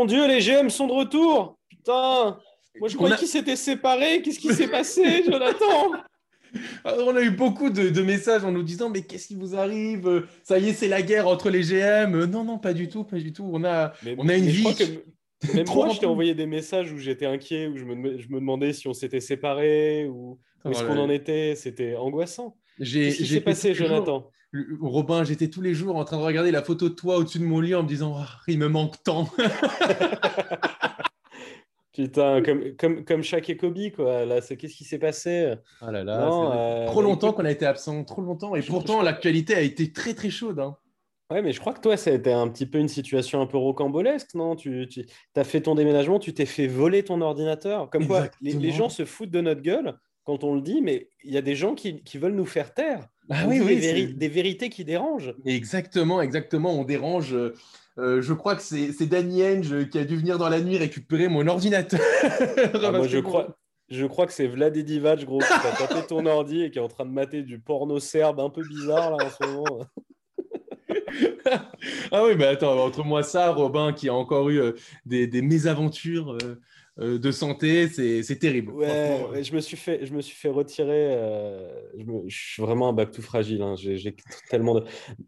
mon dieu, les GM sont de retour Putain Moi je croyais qu'ils s'étaient séparés. Qu'est-ce qui s'est passé, Jonathan? On a eu beaucoup de, messages en nous disant mais qu'est-ce qui vous arrive? Ça y est, c'est la guerre entre les GM. Non, non, pas du tout, pas du tout. On a, on a une vie. même moi, je t'ai envoyé des messages où j'étais inquiet, où je me, je me, demandais si on s'était séparés ou où est-ce qu'on en était. C'était angoissant. Qu'est-ce qui s'est passé, Jonathan? Robin, j'étais tous les jours en train de regarder la photo de toi au-dessus de mon lit en me disant oh, il me manque tant. Putain, comme, comme, comme Shaq et Kobe, quoi. Là, c'est qu'est-ce qui s'est passé? Oh là là, euh, Trop longtemps qu'on a été absent, trop longtemps. Et pourtant, l'actualité a été très très chaude. Hein. Ouais, mais je crois que toi, ça a été un petit peu une situation un peu rocambolesque, non? Tu, tu as fait ton déménagement, tu t'es fait voler ton ordinateur. Comme quoi, les, gens se foutent de notre gueule quand on le dit, mais il y a des gens qui, qui veulent nous faire taire. Ah oui, oui, des, vérités qui dérangent. Exactement, exactement. On dérange. Euh, je crois que c'est Danny Henge qui a dû venir dans la nuit récupérer mon ordinateur. Ah, moi, je crois, je crois que c'est Vlad Divac, gros, qui a tapé ton ordi et qui est en train de mater du porno serbe un peu bizarre là en ce moment. ah oui, mais attends, entre moi ça, Robin qui a encore eu euh, des, des, mésaventures. Euh, de santé, c'est terrible. Ouais, je me suis fait, je me suis fait retirer. Euh, je, suis vraiment un bac tout fragile. Hein, j'ai tellement de.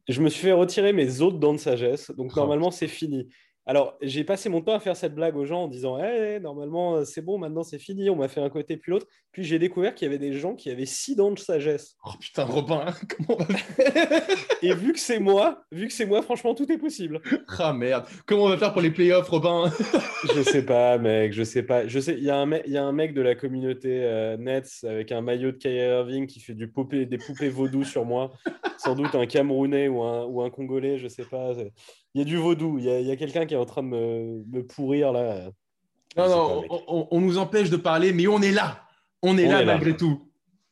Je me suis fait retirer mes autres dents de sagesse. Donc oh, normalement, c'est fini. Alors, j'ai passé mon temps à faire cette blague aux gens en disant hey, normalement, euh, c'est bon, maintenant c'est fini, on m'a fait un côté puis l'autre. Puis j'ai découvert qu'il y avait des gens qui avaient six dents de sagesse. Oh putain, Robin, comment on va faire? Et vu que c'est moi, vu que c'est moi, franchement, tout est possible. Ah merde, comment on va faire pour les playoffs, Robin? Je sais pas, mec, je sais pas. Je sais, il y, a un mec, y a un mec de la communauté euh, Nets avec un maillot de Kyrie Irving qui fait du poupée, des poupées vaudou sur moi. Sans doute un Camerounais ou un, ou un Congolais, je sais pas il y a du vaudou. Il y a, quelqu'un qui est en train de me, pourrir là. Non, non, on, nous empêche de parler, mais on est là. On est là malgré tout.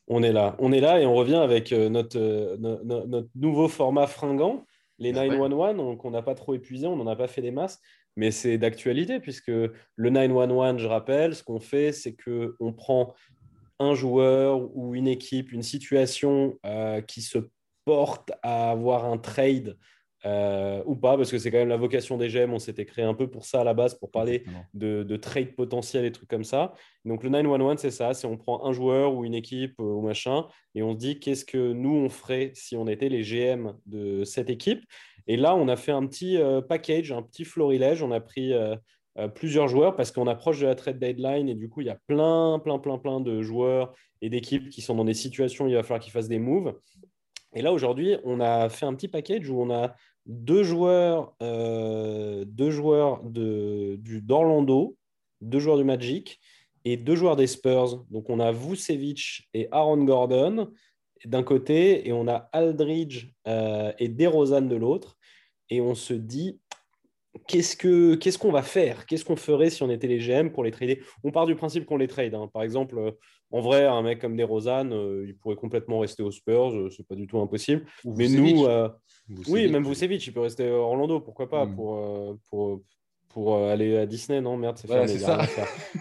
On est là. On est là et on revient avec euh, notre, euh, notre, nouveau format fringant, les 911, qu'on n'a pas trop épuisé, on n'en a pas fait des masses, mais c'est d'actualité puisque le 911, je rappelle, ce qu'on fait, c'est qu'on prend un joueur ou une équipe, une situation euh, qui se porte à avoir un trade euh, ou pas, parce que c'est quand même la vocation des GEM. On s'était créé un peu pour ça à la base, pour parler de, trade potentiel et trucs comme ça. Donc le 911, c'est ça c'est on prend un joueur ou une équipe euh, ou machin et on se dit qu'est-ce que nous on ferait si on était les GM de cette équipe? Et là, on a fait un petit euh, package, un petit florilège. On a pris plusieurs joueurs parce qu'on approche de la trade deadline et du coup, il y a plein, plein, plein, plein de joueurs et d'équipes qui sont dans des situations où il va falloir qu'ils fassent des moves. Et là, aujourd'hui, on a fait un petit package où on a deux joueurs, euh, deux joueurs de, d'Orlando, deux joueurs du Magic et deux joueurs des Spurs. Donc, on a Vucevic et Aaron Gordon d'un côté et on a Aldridge euh, et DeRozan de l'autre. Et on se dit, qu'est-ce, que, qu'est-ce qu'on va faire? Qu'est-ce qu'on ferait si on était les GM pour les trader? On part du principe qu'on les trade. Hein. Par exemple, en vrai, un mec comme DeRozan, euh, il pourrait complètement rester aux Spurs, euh, c'est pas du tout impossible. Mais nous, euh, oui, même Vucevic, il peut rester à Orlando, pourquoi pas, hmm. pour, pour, pour aller à Disney, non? Merde, c'est fermé. ça.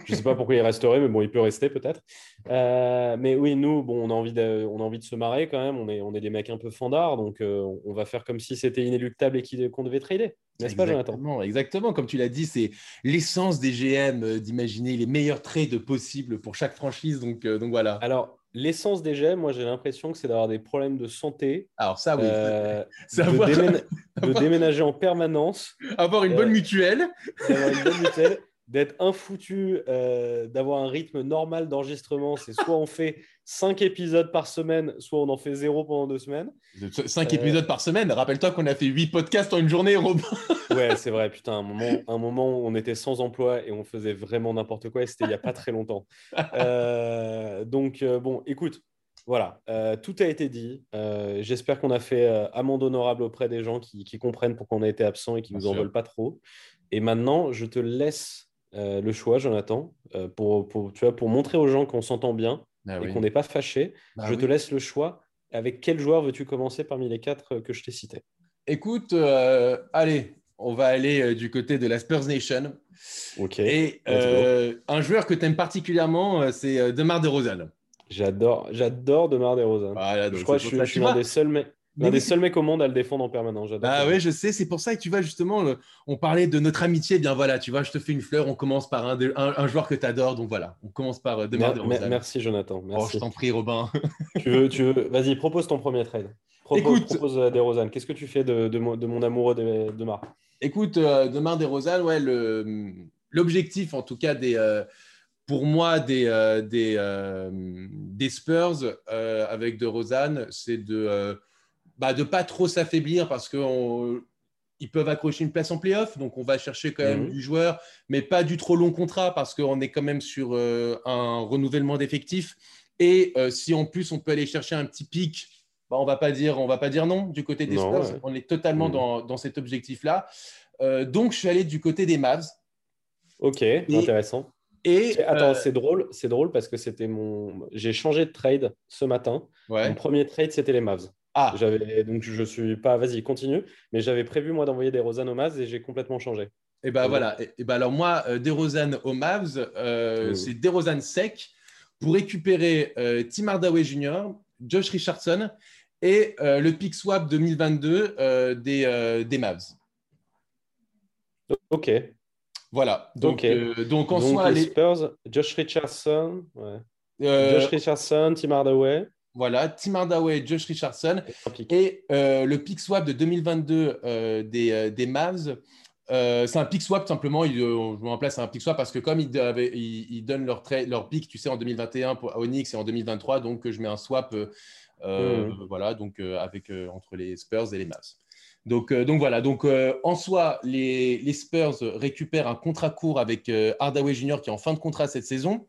Je sais pas pourquoi il resterait, mais bon, il peut rester peut-être. mais oui, nous, bon, on a envie de, on a envie de se marrer quand même. On est, on est des mecs un peu fandards, donc on va faire comme si c'était inéluctable et qu'on devait trader. N'est-ce pas, Jonathan? Exactement, comme tu l'as dit, c'est l'essence des GM euh, d'imaginer les meilleurs trades possibles pour chaque franchise. Donc, euh, donc voilà. Alors, l'essence des GM, moi j'ai l'impression que c'est d'avoir des problèmes de santé. Alors ça, oui. Euh, de, déménager en permanence. Avoir une bonne mutuelle. Avoir une bonne mutuelle d'être infoutu, euh, d'avoir un rythme normal d'enregistrement. C'est soit on fait cinq épisodes par semaine, soit on en fait zéro pendant deux semaines. Cinq épisodes par semaine Rappelle-toi qu'on a fait huit podcasts en une journée, Robin. ouais, c'est vrai. Putain, un moment, un moment où on était sans emploi et on faisait vraiment n'importe quoi. Et c'était il n'y a pas très longtemps. Euh, donc, euh, bon, écoute. Voilà, tout a été dit. J'espère qu'on a fait amende honorable auprès des gens qui, comprennent pourquoi on a été absent et qui ne nous en veulent pas trop. Et maintenant, je te laisse euh, le choix, Jonathan, euh, pour, pour, tu vois, pour montrer aux gens qu'on s'entend bien ah et qu'on n'est pas fâché. Bah je te laisse le choix. Avec quel joueur veux-tu commencer parmi les quatre que je t'ai cités? Écoute, euh, allez, on va aller du côté de la Spurs Nation. Ok. Et un joueur que tu aimes particulièrement, c'est Demar DeRozan. J'adore, j'adore Demar DeRozan. je crois que je, suis l'un des seuls mecs. L'un des seuls mecs au monde à le défendre en permanence. Ah oui, je sais. C'est pour ça que tu vois, justement, on parlait de notre amitié. Eh bien voilà, tu vois, je te fais une fleur. On commence par un, un, joueur que tu adores. Donc voilà, on commence par euh, Demar DeRozan. Merci, Jonathan. Merci. Oh, je t'en prie, Robin. tu veux, tu veux... Vas-y, propose ton premier trade. Propose, Écoute, propose euh, DeRozan. Qu'est-ce que tu fais de, de, mon, de mon, amoureux de, Demar Écoute, euh, Demar DeRozan, ouais, l'objectif, en tout cas, des pour moi, des, euh, des, euh, des, Spurs euh, avec de Rosanne, c'est de bah, de pas trop s'affaiblir parce qu'ils peuvent accrocher une place en playoff. Donc, on va chercher quand même mhm. du joueur, mais pas du trop long contrat parce qu'on est quand même sur un renouvellement d'effectifs. Et si en plus, on peut aller chercher un petit pic, bah, on va pas dire, on va pas dire non du côté des Spurs. On est totalement mhm. dans, dans, cet objectif-là. donc, je suis allé du côté des Mavs. Ok, intéressant. Et attends, euh, c'est drôle, c'est drôle parce que c'était mon. J'ai changé de trade ce matin. Mon premier trade, c'était les Mavs. Ah. J'avais donc je suis pas. Vas-y, continue. Mais j'avais prévu moi d'envoyer des Rosanne aux Mavs et j'ai complètement changé. Et ben voilà. Et, ben alors moi, euh, des Rosanne aux Mavs, euh, c'est des Rosanne sec pour récupérer Tim Hardaway Jr., Josh Richardson et le pick swap 2022 des, des Mavs. Ok. Voilà. Donc, euh, donc en donc les Spurs, Josh Richardson, euh, Josh Richardson, Tim Hardaway. Voilà, Tim Hardaway, Josh Richardson. Et euh, le pick swap de 2022 des, des, Mavs, c'est un pick swap simplement. Il, je me remplace un pick swap parce que comme ils, ils, donnent leur, leur pick, tu sais, en 2021 pour Onyx et en 2023, donc je mets un swap. Hmm. Voilà, donc avec entre les Spurs et les Mavs. Donc, euh, donc voilà, donc euh, en soi, les, Spurs récupèrent un contrat court avec euh, Hardaway Jr. qui est en fin de contrat cette saison.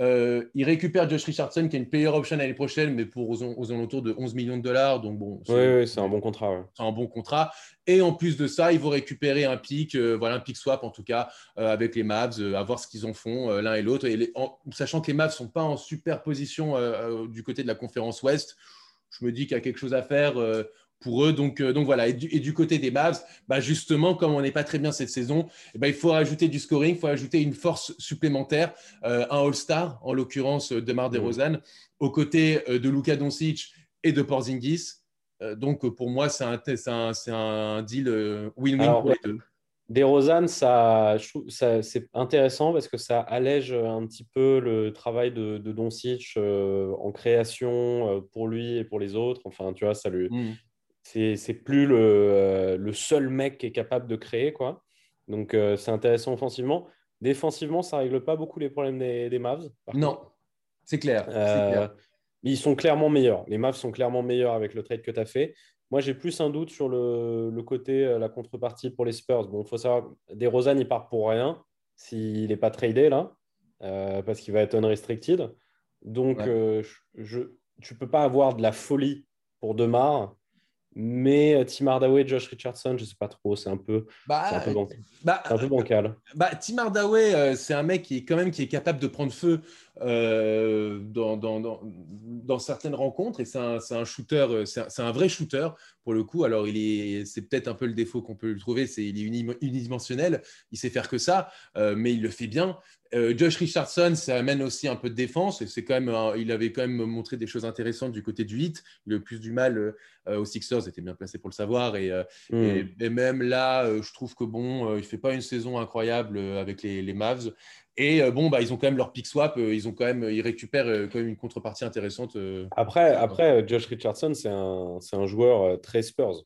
Ils récupèrent Josh Richardson qui a une player option l'année prochaine, mais pour aux, alentours de 11 millions de dollars. Donc bon, c'est un bon contrat. C'est un bon contrat. Et en plus de ça, ils vont récupérer un pic, voilà un pic swap en tout cas avec les Mavs, à voir ce qu'ils en font l'un et l'autre. Et sachant que les Mavs sont pas en super position du côté de la conférence Ouest, je me dis qu'il y a quelque chose à faire pour eux. Donc, euh, donc voilà. Et du, côté des Mavs, bah justement, comme on n'est pas très bien cette saison, eh ben, il faut rajouter du scoring, il faut ajouter une force supplémentaire, euh, un All-Star, en l'occurrence de Mar DeRozan, mmh. aux côtés euh, de Luka Doncic et de Porzingis. donc pour moi, c'est un, un, un, deal win-win pour les deux. DeRozan, ça, ça c'est intéressant parce que ça allège un petit peu le travail de, de Doncic en création pour lui et pour les autres. Enfin, tu vois, ça lui, mmh c'est plus le, euh, le, seul mec qui est capable de créer. Quoi. Donc, euh, c'est intéressant offensivement. Défensivement, ça ne règle pas beaucoup les problèmes des, des Mavs. Non, c'est clair, euh, clair. Ils sont clairement meilleurs. Les Mavs sont clairement meilleurs avec le trade que tu as fait. Moi, j'ai plus un doute sur le, le, côté, la contrepartie pour les Spurs. Bon, il faut savoir, DeRozan, il part pour rien s'il n'est pas tradé là, parce qu'il va être unrestricted. Donc, je, tu ne peux pas avoir de la folie pour Demar mais euh, Tim Hardaway, Josh Richardson, je ne sais pas trop, c'est un peu, bah, un peu, bah, un peu bancal. Bah, Tim Hardaway, euh, c'est un mec qui est quand même qui est capable de prendre feu euh, dans, dans, dans, dans, certaines rencontres et c'est un, un, shooter, c'est un, un, vrai shooter pour le coup. Alors, il est, c'est peut-être un peu le défaut qu'on peut lui trouver, c'est il est unidimensionnel, il sait faire que ça, mais il le fait bien. Euh, Josh Richardson, ça amène aussi un peu de défense. Et c'est quand même, il avait quand même montré des choses intéressantes du côté du hit. Le plus du mal euh, aux Sixers était bien placé pour le savoir. Et, euh, hmm. même là, je trouve que bon, il fait pas une saison incroyable avec les, Mavs. Et bon, bah, ils ont quand même leur pick swap. ils ont quand même, ils récupèrent quand même une contrepartie intéressante. après, après, Josh Richardson, c'est un, un, joueur très Spurs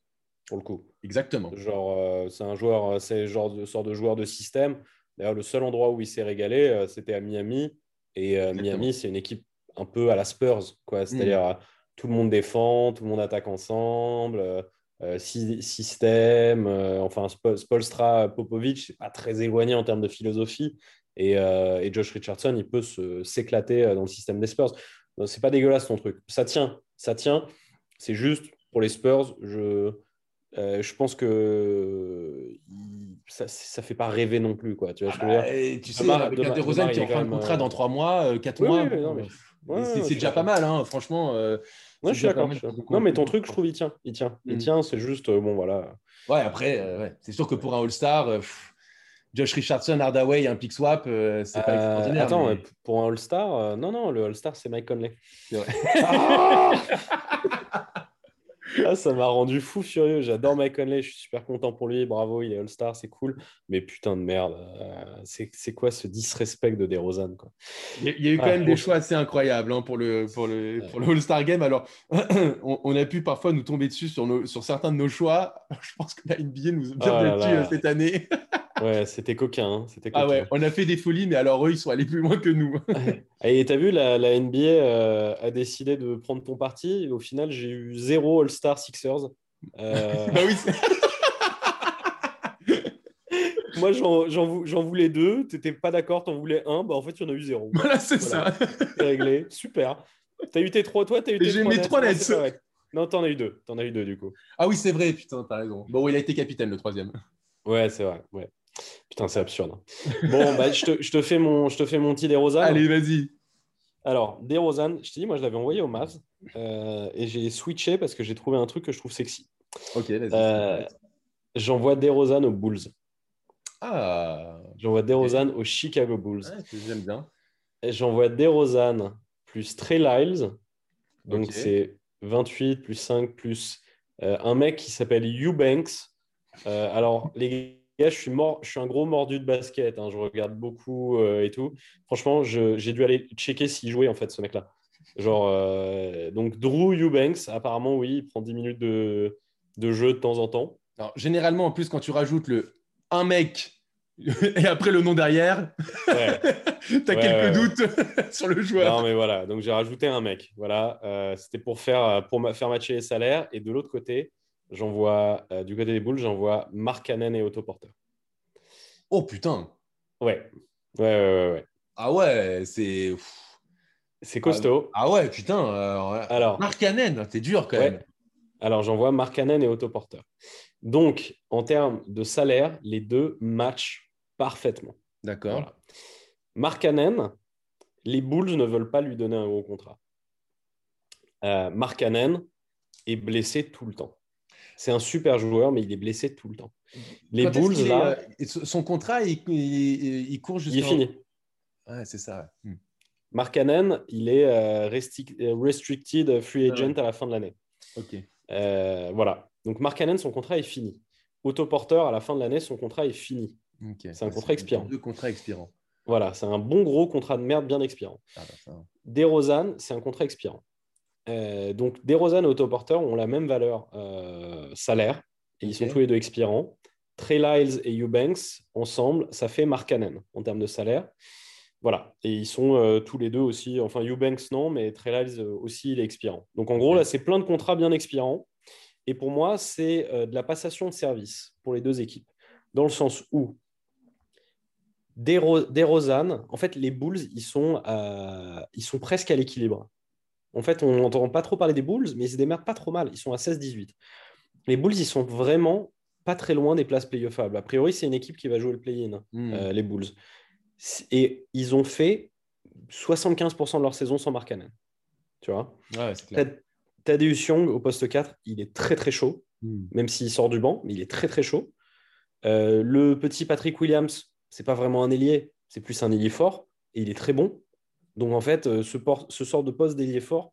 pour le coup. Exactement. Genre, c'est un joueur, c'est genre de sorte de joueur de système. D'ailleurs, le seul endroit où il s'est régalé, euh, c'était à Miami. Et euh, Miami, c'est une équipe un peu à la Spurs, quoi. C'est-à-dire, mm. tout le monde défend, tout le monde attaque ensemble, euh, système. enfin, Spolstra, Popovic, c'est pas très éloigné en termes de philosophie. Et, Josh Richardson, il peut s'éclater dans le système des Spurs. C'est pas dégueulasse ton truc. Ça tient, ça tient. C'est juste pour les Spurs, je euh, je pense que ça ne fait pas rêver non plus. Quoi. Tu, vois, ah bah, tu sais, avec un DeRozan qui est en fin de contrat dans 3 mois, 4 euh, mois, c'est déjà pas mal, hein, franchement. Euh, je suis d'accord. Non, mais ton truc, je trouve, il tient. Il tient, il mm. tient c'est juste, bon, voilà. Ouais, après, c'est sûr que pour un All-Star, Josh Richardson, Hardaway, un pick swap, c'est pas extraordinaire. Attends, pour un All-Star, non, non, le All-Star, c'est Mike Conley. C'est vrai. Ah, ça m'a rendu fou furieux. J'adore Mike Conley, je suis super content pour lui. Bravo, il est All-Star, c'est cool. Mais putain de merde, euh, c'est quoi ce disrespect de DeRozan quoi? Il y a eu quand même des choix assez incroyables hein, pour le, pour le, pour le All-Star Game. Alors, on, a pu parfois nous tomber dessus sur, nos, sur certains de nos choix. Je pense que la NBA nous a bien oh euh, cette année. Ouais, c'était coquin. Hein, c'était Ah ouais, on a fait des folies, mais alors eux, ils sont allés plus loin que nous. et t'as vu, la, la NBA euh, a décidé de prendre ton parti. au final, j'ai eu zéro All-Star Sixers. Euh... bah oui. Moi, j'en voulais deux. T'étais pas d'accord, t'en voulais un. Bah, en fait, y en a eu zéro. Voilà, c'est ça. C'est réglé. Super. T'as eu tes trois, toi, t'as eu tes J'ai mes trois nets. Non, t'en as eu deux. T'en as eu deux, du coup. Ah oui, c'est vrai, putain, t'as raison. Bon, il a été capitaine, le troisième. Ouais, c'est vrai. Ouais. Putain, c'est absurde. Bon, bah, je, te, je, te fais mon, je te fais mon petit. Allez, vas-y. Alors, DeRozan, je te dis, moi, je l'avais envoyé au Mavs euh, et j'ai switché parce que j'ai trouvé un truc que je trouve sexy. Ok, vas-y. Euh, J'envoie aux Bulls. Ah. J'envoie DeRozan aux Chicago Bulls. J'aime bien. J'envoie plus Trey Lyles. Donc, c'est 28 plus 5 plus euh, un mec qui s'appelle Eubanks. alors, les je suis, mort, je suis un gros mordu de basket. Hein, je regarde beaucoup euh, et tout. Franchement, j'ai dû aller checker s'il jouait, en fait, ce mec-là. Genre, euh, donc, Drew Eubanks, apparemment, oui, il prend 10 minutes de, de jeu de temps en temps. Alors, généralement, en plus, quand tu rajoutes le un mec et après le nom derrière, ouais. tu as quelques doutes sur le joueur. Non, mais voilà. Donc, j'ai rajouté un mec. Voilà. Euh, c'était pour faire, pour faire matcher les salaires. Et de l'autre côté, j'envoie, euh, du côté des boules, j'envoie Mark Cannon et Otto Porter. Oh putain Ouais. Ouais, ouais, ouais. Ah ouais, c'est. C'est costaud. Ah, ouais, putain. Euh, alors, Mark Cannon, t'es dur quand même. Alors, j'envoie Mark Cannon et Otto Porter. Donc, en termes de salaire, les deux matchent parfaitement. D'accord. Voilà. Mark Cannon, les Bulls ne veulent pas lui donner un gros contrat. Euh, Mark Cannon est blessé tout le temps. C'est un super joueur, mais il est blessé tout le temps. Les Bulls, là. Euh, son contrat, il, il, court jusqu'à. Il est fini. Ouais, c'est ça. Hmm. Mark Cannon, il est euh, euh, restricted free ah agent à la fin de l'année. Ok. voilà. Donc Mark Cannon, son contrat est fini. Autoporteur, à la fin de l'année, son contrat est fini. C'est un contrat expirant. Deux contrats expirants. Voilà, c'est un bon gros contrat de merde bien expirant. Ah bah c'est un contrat expirant. Euh, donc, DeRozan et Autoporter ont la même valeur euh, salaire et ils sont tous les deux expirants. Trey Lyles et Eubanks, ensemble, ça fait Mark en termes de salaire. Voilà. Et ils sont euh, tous les deux aussi, enfin Eubanks non, mais Trey Lyles aussi, il est expirant. Donc en gros, là, c'est plein de contrats bien expirants. Et pour moi, c'est de la passation de service pour les deux équipes. Dans le sens où DeRozan, en fait, les Bulls, ils sont, ils sont presque à l'équilibre. En fait, on n'entend pas trop parler des Bulls, mais ils se démerdent pas trop mal. Ils sont à 16-18. Les Bulls, ils sont vraiment pas très loin des places playoffables. A priori, c'est une équipe qui va jouer le play-in, hmm. euh, les Bulls. Et ils ont fait 75% de leur saison sans Mark Tu vois? Ouais, Young au poste 4, il est très très chaud, hmm. même s'il sort du banc, mais il est très très chaud. Euh, le petit Patrick Williams, c'est pas vraiment un ailier, c'est plus un ailier fort, et il est très bon. Donc en fait, euh, ce, ce sort de poste d'ailier fort,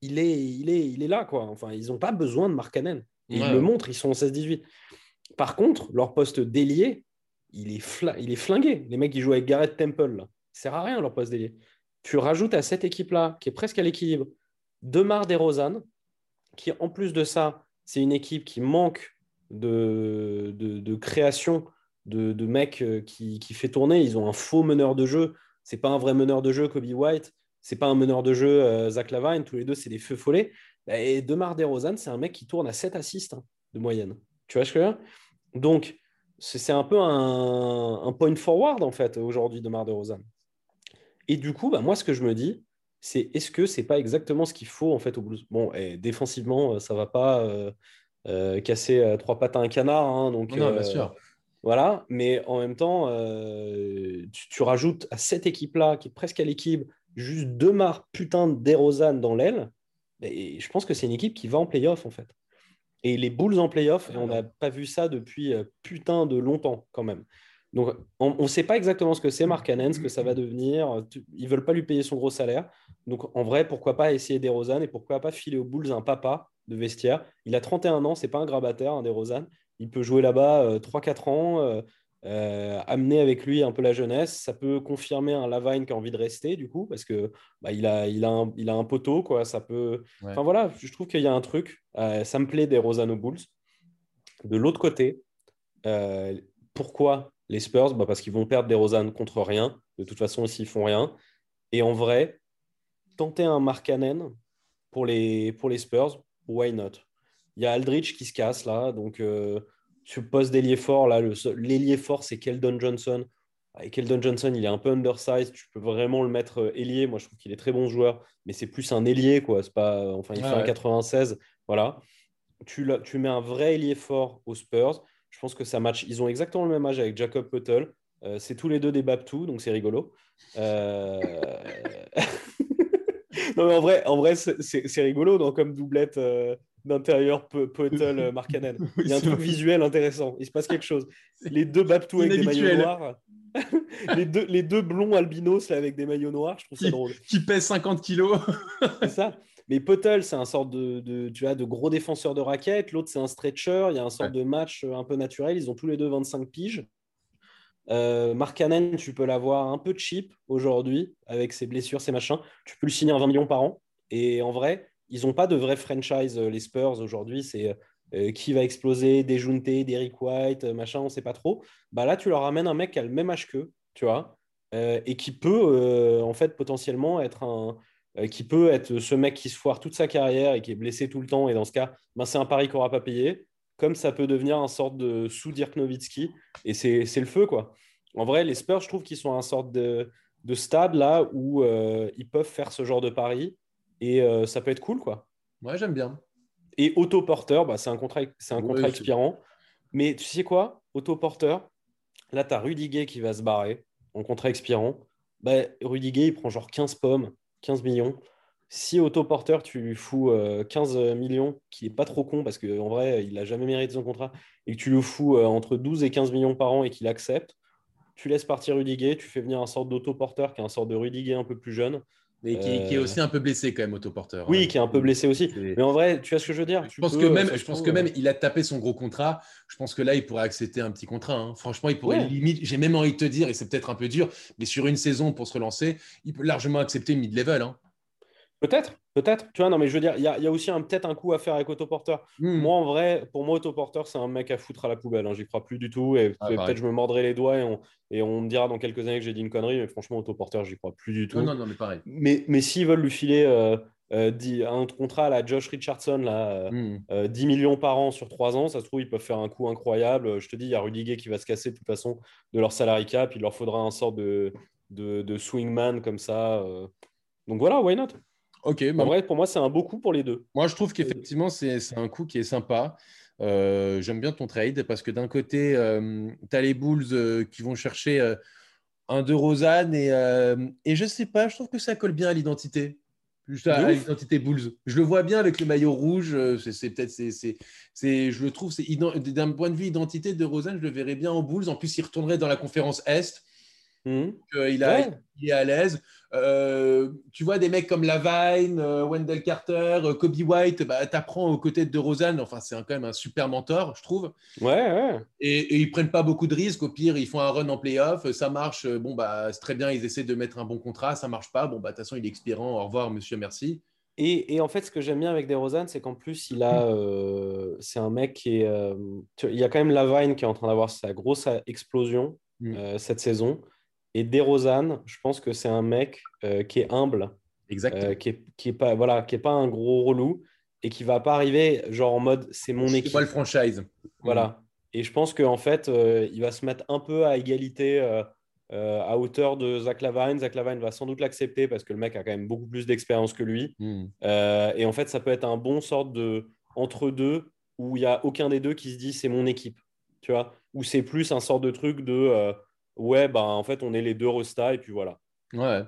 il est, il, est, il est là. Quoi. Enfin, ils n'ont pas besoin de Mark Cannon. ils le montrent, ils sont en 16-18. Par contre, leur poste d'ailier, il, est il est flingué. Les mecs qui jouent avec Garrett Temple, là. ça sert à rien leur poste d'ailier. Tu rajoutes à cette équipe-là, qui est presque à l'équilibre, Demar DeRozan, qui en plus de ça, c'est une équipe qui manque de, de, création, de, de mecs euh, qui, qui, fait tourner. Ils ont un faux meneur de jeu. C'est pas un vrai meneur de jeu, Kobe White. C'est pas un meneur de jeu, euh, Zach Lavine. Tous les deux, c'est des feux follets. Et Demar DeRozan, c'est un mec qui tourne à 7 assists hein, de moyenne. Tu vois ce que je veux dire? Donc, c'est un peu un, point forward, en fait, aujourd'hui, Demar DeRozan. Et du coup, bah, moi, ce que je me dis, c'est est-ce que c'est pas exactement ce qu'il faut, en fait, au Blues? Bon, et défensivement, ça va pas euh, euh, casser trois pattes à un canard. Hein, donc, non, bien sûr. Voilà, mais en même temps, euh, tu, rajoutes à cette équipe-là, qui est presque à l'équipe, juste deux marques putain de dans l'aile. Et je pense que c'est une équipe qui va en playoff, en fait. Et les Bulls en playoff, on n'a pas vu ça depuis euh, putain de longtemps, quand même. Donc, on ne sait pas exactement ce que c'est, Mark Cannon, ce que ça va devenir. Ils ne veulent pas lui payer son gros salaire. Donc, en vrai, pourquoi pas essayer des Rosanne et pourquoi pas filer aux Bulls un papa de vestiaire. Il a 31 ans, c'est pas un grabataire, un des Rosanne. Il peut jouer là-bas 3-4 euh, ans, euh, euh, amener avec lui un peu la jeunesse. Ça peut confirmer un Lavine qui a envie de rester, du coup, parce que bah, il, a, il, a un, il a un poteau, quoi. Ça peut. Enfin voilà, je trouve qu'il y a un truc. ça me plaît des Rosanne aux Bulls. De l'autre côté, pourquoi les Spurs? Bah Parce qu'ils vont perdre des Rosanne contre rien. De toute façon, s'ils font rien. Et en vrai, tenter un Markkanen pour les, pour les Spurs, why not? Il y a Aldrich qui se casse là, donc euh, sur poste d'ailier fort, là, l'ailier fort, c'est Keldon Johnson. Et Keldon Johnson, il est un peu undersized, tu peux vraiment le mettre euh, ailier. Moi, je trouve qu'il est très bon joueur, mais c'est plus un ailier, quoi. C'est pas, enfin, il fait un 96, voilà. Tu, tu mets un vrai ailier fort aux Spurs. Je pense que ça match. Ils ont exactement le même âge avec Jacob Puttle. Euh, c'est tous les deux des Babtou, donc c'est rigolo. Euh... non, mais en vrai, en vrai c'est rigolo donc, comme doublette euh, d'intérieur Poetel euh, Marcanen. Il y a un truc visuel intéressant. Il se passe quelque chose. Les deux Babtou avec des maillots noirs. les, deux, les deux blonds albinos avec des maillots noirs, je trouve ça drôle. Qui pèsent 50 kilos. c'est ça. Mais Potel, c'est un sort de, de, tu vois, de gros défenseur de raquettes. L'autre, c'est un stretcher. Il y a un sort de match euh, un peu naturel. Ils ont tous les deux 25 piges. Euh, Mark Cannon, tu peux l'avoir un peu cheap aujourd'hui avec ses blessures, ses machins. Tu peux le signer à 20 millions par an. Et en vrai, ils n'ont pas de vrai franchise, euh, les Spurs aujourd'hui. C'est euh, qui va exploser, des Junte, Derrick White, machin, on ne sait pas trop. Bah là, tu leur amènes un mec qui a le même âge qu'eux, tu vois, et qui peut en fait potentiellement être un. qui peut être ce mec qui se foire toute sa carrière et qui est blessé tout le temps. Et dans ce cas, ben, c'est un pari qu'on n'aura pas payé comme ça peut devenir un sorte de sous Dirk Nowitzki. Et c'est le feu, quoi. En vrai, les Spurs, je trouve qu'ils sont un sorte de, de stade là où euh, ils peuvent faire ce genre de pari et euh, ça peut être cool, quoi. Moi, j'aime bien. Et autoporteur, bah, c'est un contrat, c'est un contrat expirant. Mais tu sais quoi? Autoporteur, là, tu as Rudiger qui va se barrer en contrat expirant. Bah, Rudiger, il prend genre 15 pommes, 15 millions si autoporteur, tu lui fous 15 euh, millions, qui n'est pas trop con parce qu'en vrai, il n'a jamais mérité son contrat, et que tu lui fous euh, entre 12 et 15 millions par an et qu'il accepte, tu laisses partir Rudiger, tu fais venir un sort d'autoporteur qui est un sort de Rudiger un peu plus jeune, mais qui, est euh, aussi un peu blessé quand même, autoporteur. Oui, qui est un peu blessé aussi. Mais en vrai, tu vois ce que je veux dire? Je pense que même, je pense que même, il a tapé son gros contrat. Je pense que là, il pourrait accepter un petit contrat. Hein. Franchement, il pourrait limite. J'ai même envie de te dire, et c'est peut-être un peu dur, mais sur une saison pour se relancer, il peut largement accepter mid-level. Hein. Peut-être, peut-être. Tu vois, non, mais je veux dire, il y a, aussi peut-être un coup à faire avec autoporteur. Hmm. Moi, en vrai, pour moi, autoporteur, c'est un mec à foutre à la poubelle. Hein. J'y crois plus du tout. Et ah, peut-être je me mordrai les doigts et on, et on me dira dans quelques années que j'ai dit une connerie. Mais franchement, autoporteur, j'y crois plus du tout. Non, non, mais pareil. Mais, mais s'ils veulent lui filer euh, euh, un contrat à la Josh Richardson, là, 10 euh, hmm. millions par an sur 3 ans, ça se trouve, ils peuvent faire un coup incroyable. Je te dis, il y a Rudiger qui va se casser de toute façon de leur salary cap. Il leur faudra un sort de, de, de swingman comme ça. Donc voilà, why not? Ok. En vrai, pour moi, c'est un beau coup pour les deux. Moi, je trouve qu'effectivement, c'est un coup qui est sympa. Euh, j'aime bien ton trade parce que d'un côté, euh, tu as les Bulls euh, qui vont chercher un de Rosanne et, et je sais pas, je trouve que ça colle bien à l'identité. À l'identité Bulls. Je le vois bien avec le maillot rouge. C'est peut-être, c'est, je le trouve, c'est d'un point de vue identité de Rosanne, je le verrais bien en Bulls. En plus, il retournerait dans la conférence Est. Mmh. il, a, il est à l'aise. Euh, tu vois des mecs comme Lavine, euh, Wendell Carter, euh, Kobe White, bah, tu apprends aux côtés de Rosanne. Enfin, c'est quand même un super mentor, je trouve. Ouais, ouais. Et, et, ils prennent pas beaucoup de risques. Au pire, ils font un run en playoff. Ça marche. Bon, bah, c'est très bien. Ils essaient de mettre un bon contrat. Ça marche pas. Bon, bah, de toute façon, il est expirant. Au revoir, monsieur, merci. Et, et en fait, ce que j'aime bien avec DeRozan, c'est qu'en plus, il a, c'est un mec qui est. il y a quand même Lavine qui est en train d'avoir sa grosse explosion mm. cette saison. Et DeRozan, je pense que c'est un mec euh, qui est humble, euh, qui est, qui est pas voilà, qui est pas un gros relou et qui va pas arriver genre en mode c'est mon équipe. C'est le franchise. Voilà. Mm. Et je pense qu'en fait, euh, il va se mettre un peu à égalité à hauteur de Zach Lavine. Zach Lavine va sans doute l'accepter parce que le mec a quand même beaucoup plus d'expérience que lui. Mm. et en fait, ça peut être un bon sorte de entre deux où il y a aucun des deux qui se dit c'est mon équipe, tu vois, ou c'est plus un sort de truc de ouais, bah, en fait, on est les deux Rosta et puis voilà. Ouais.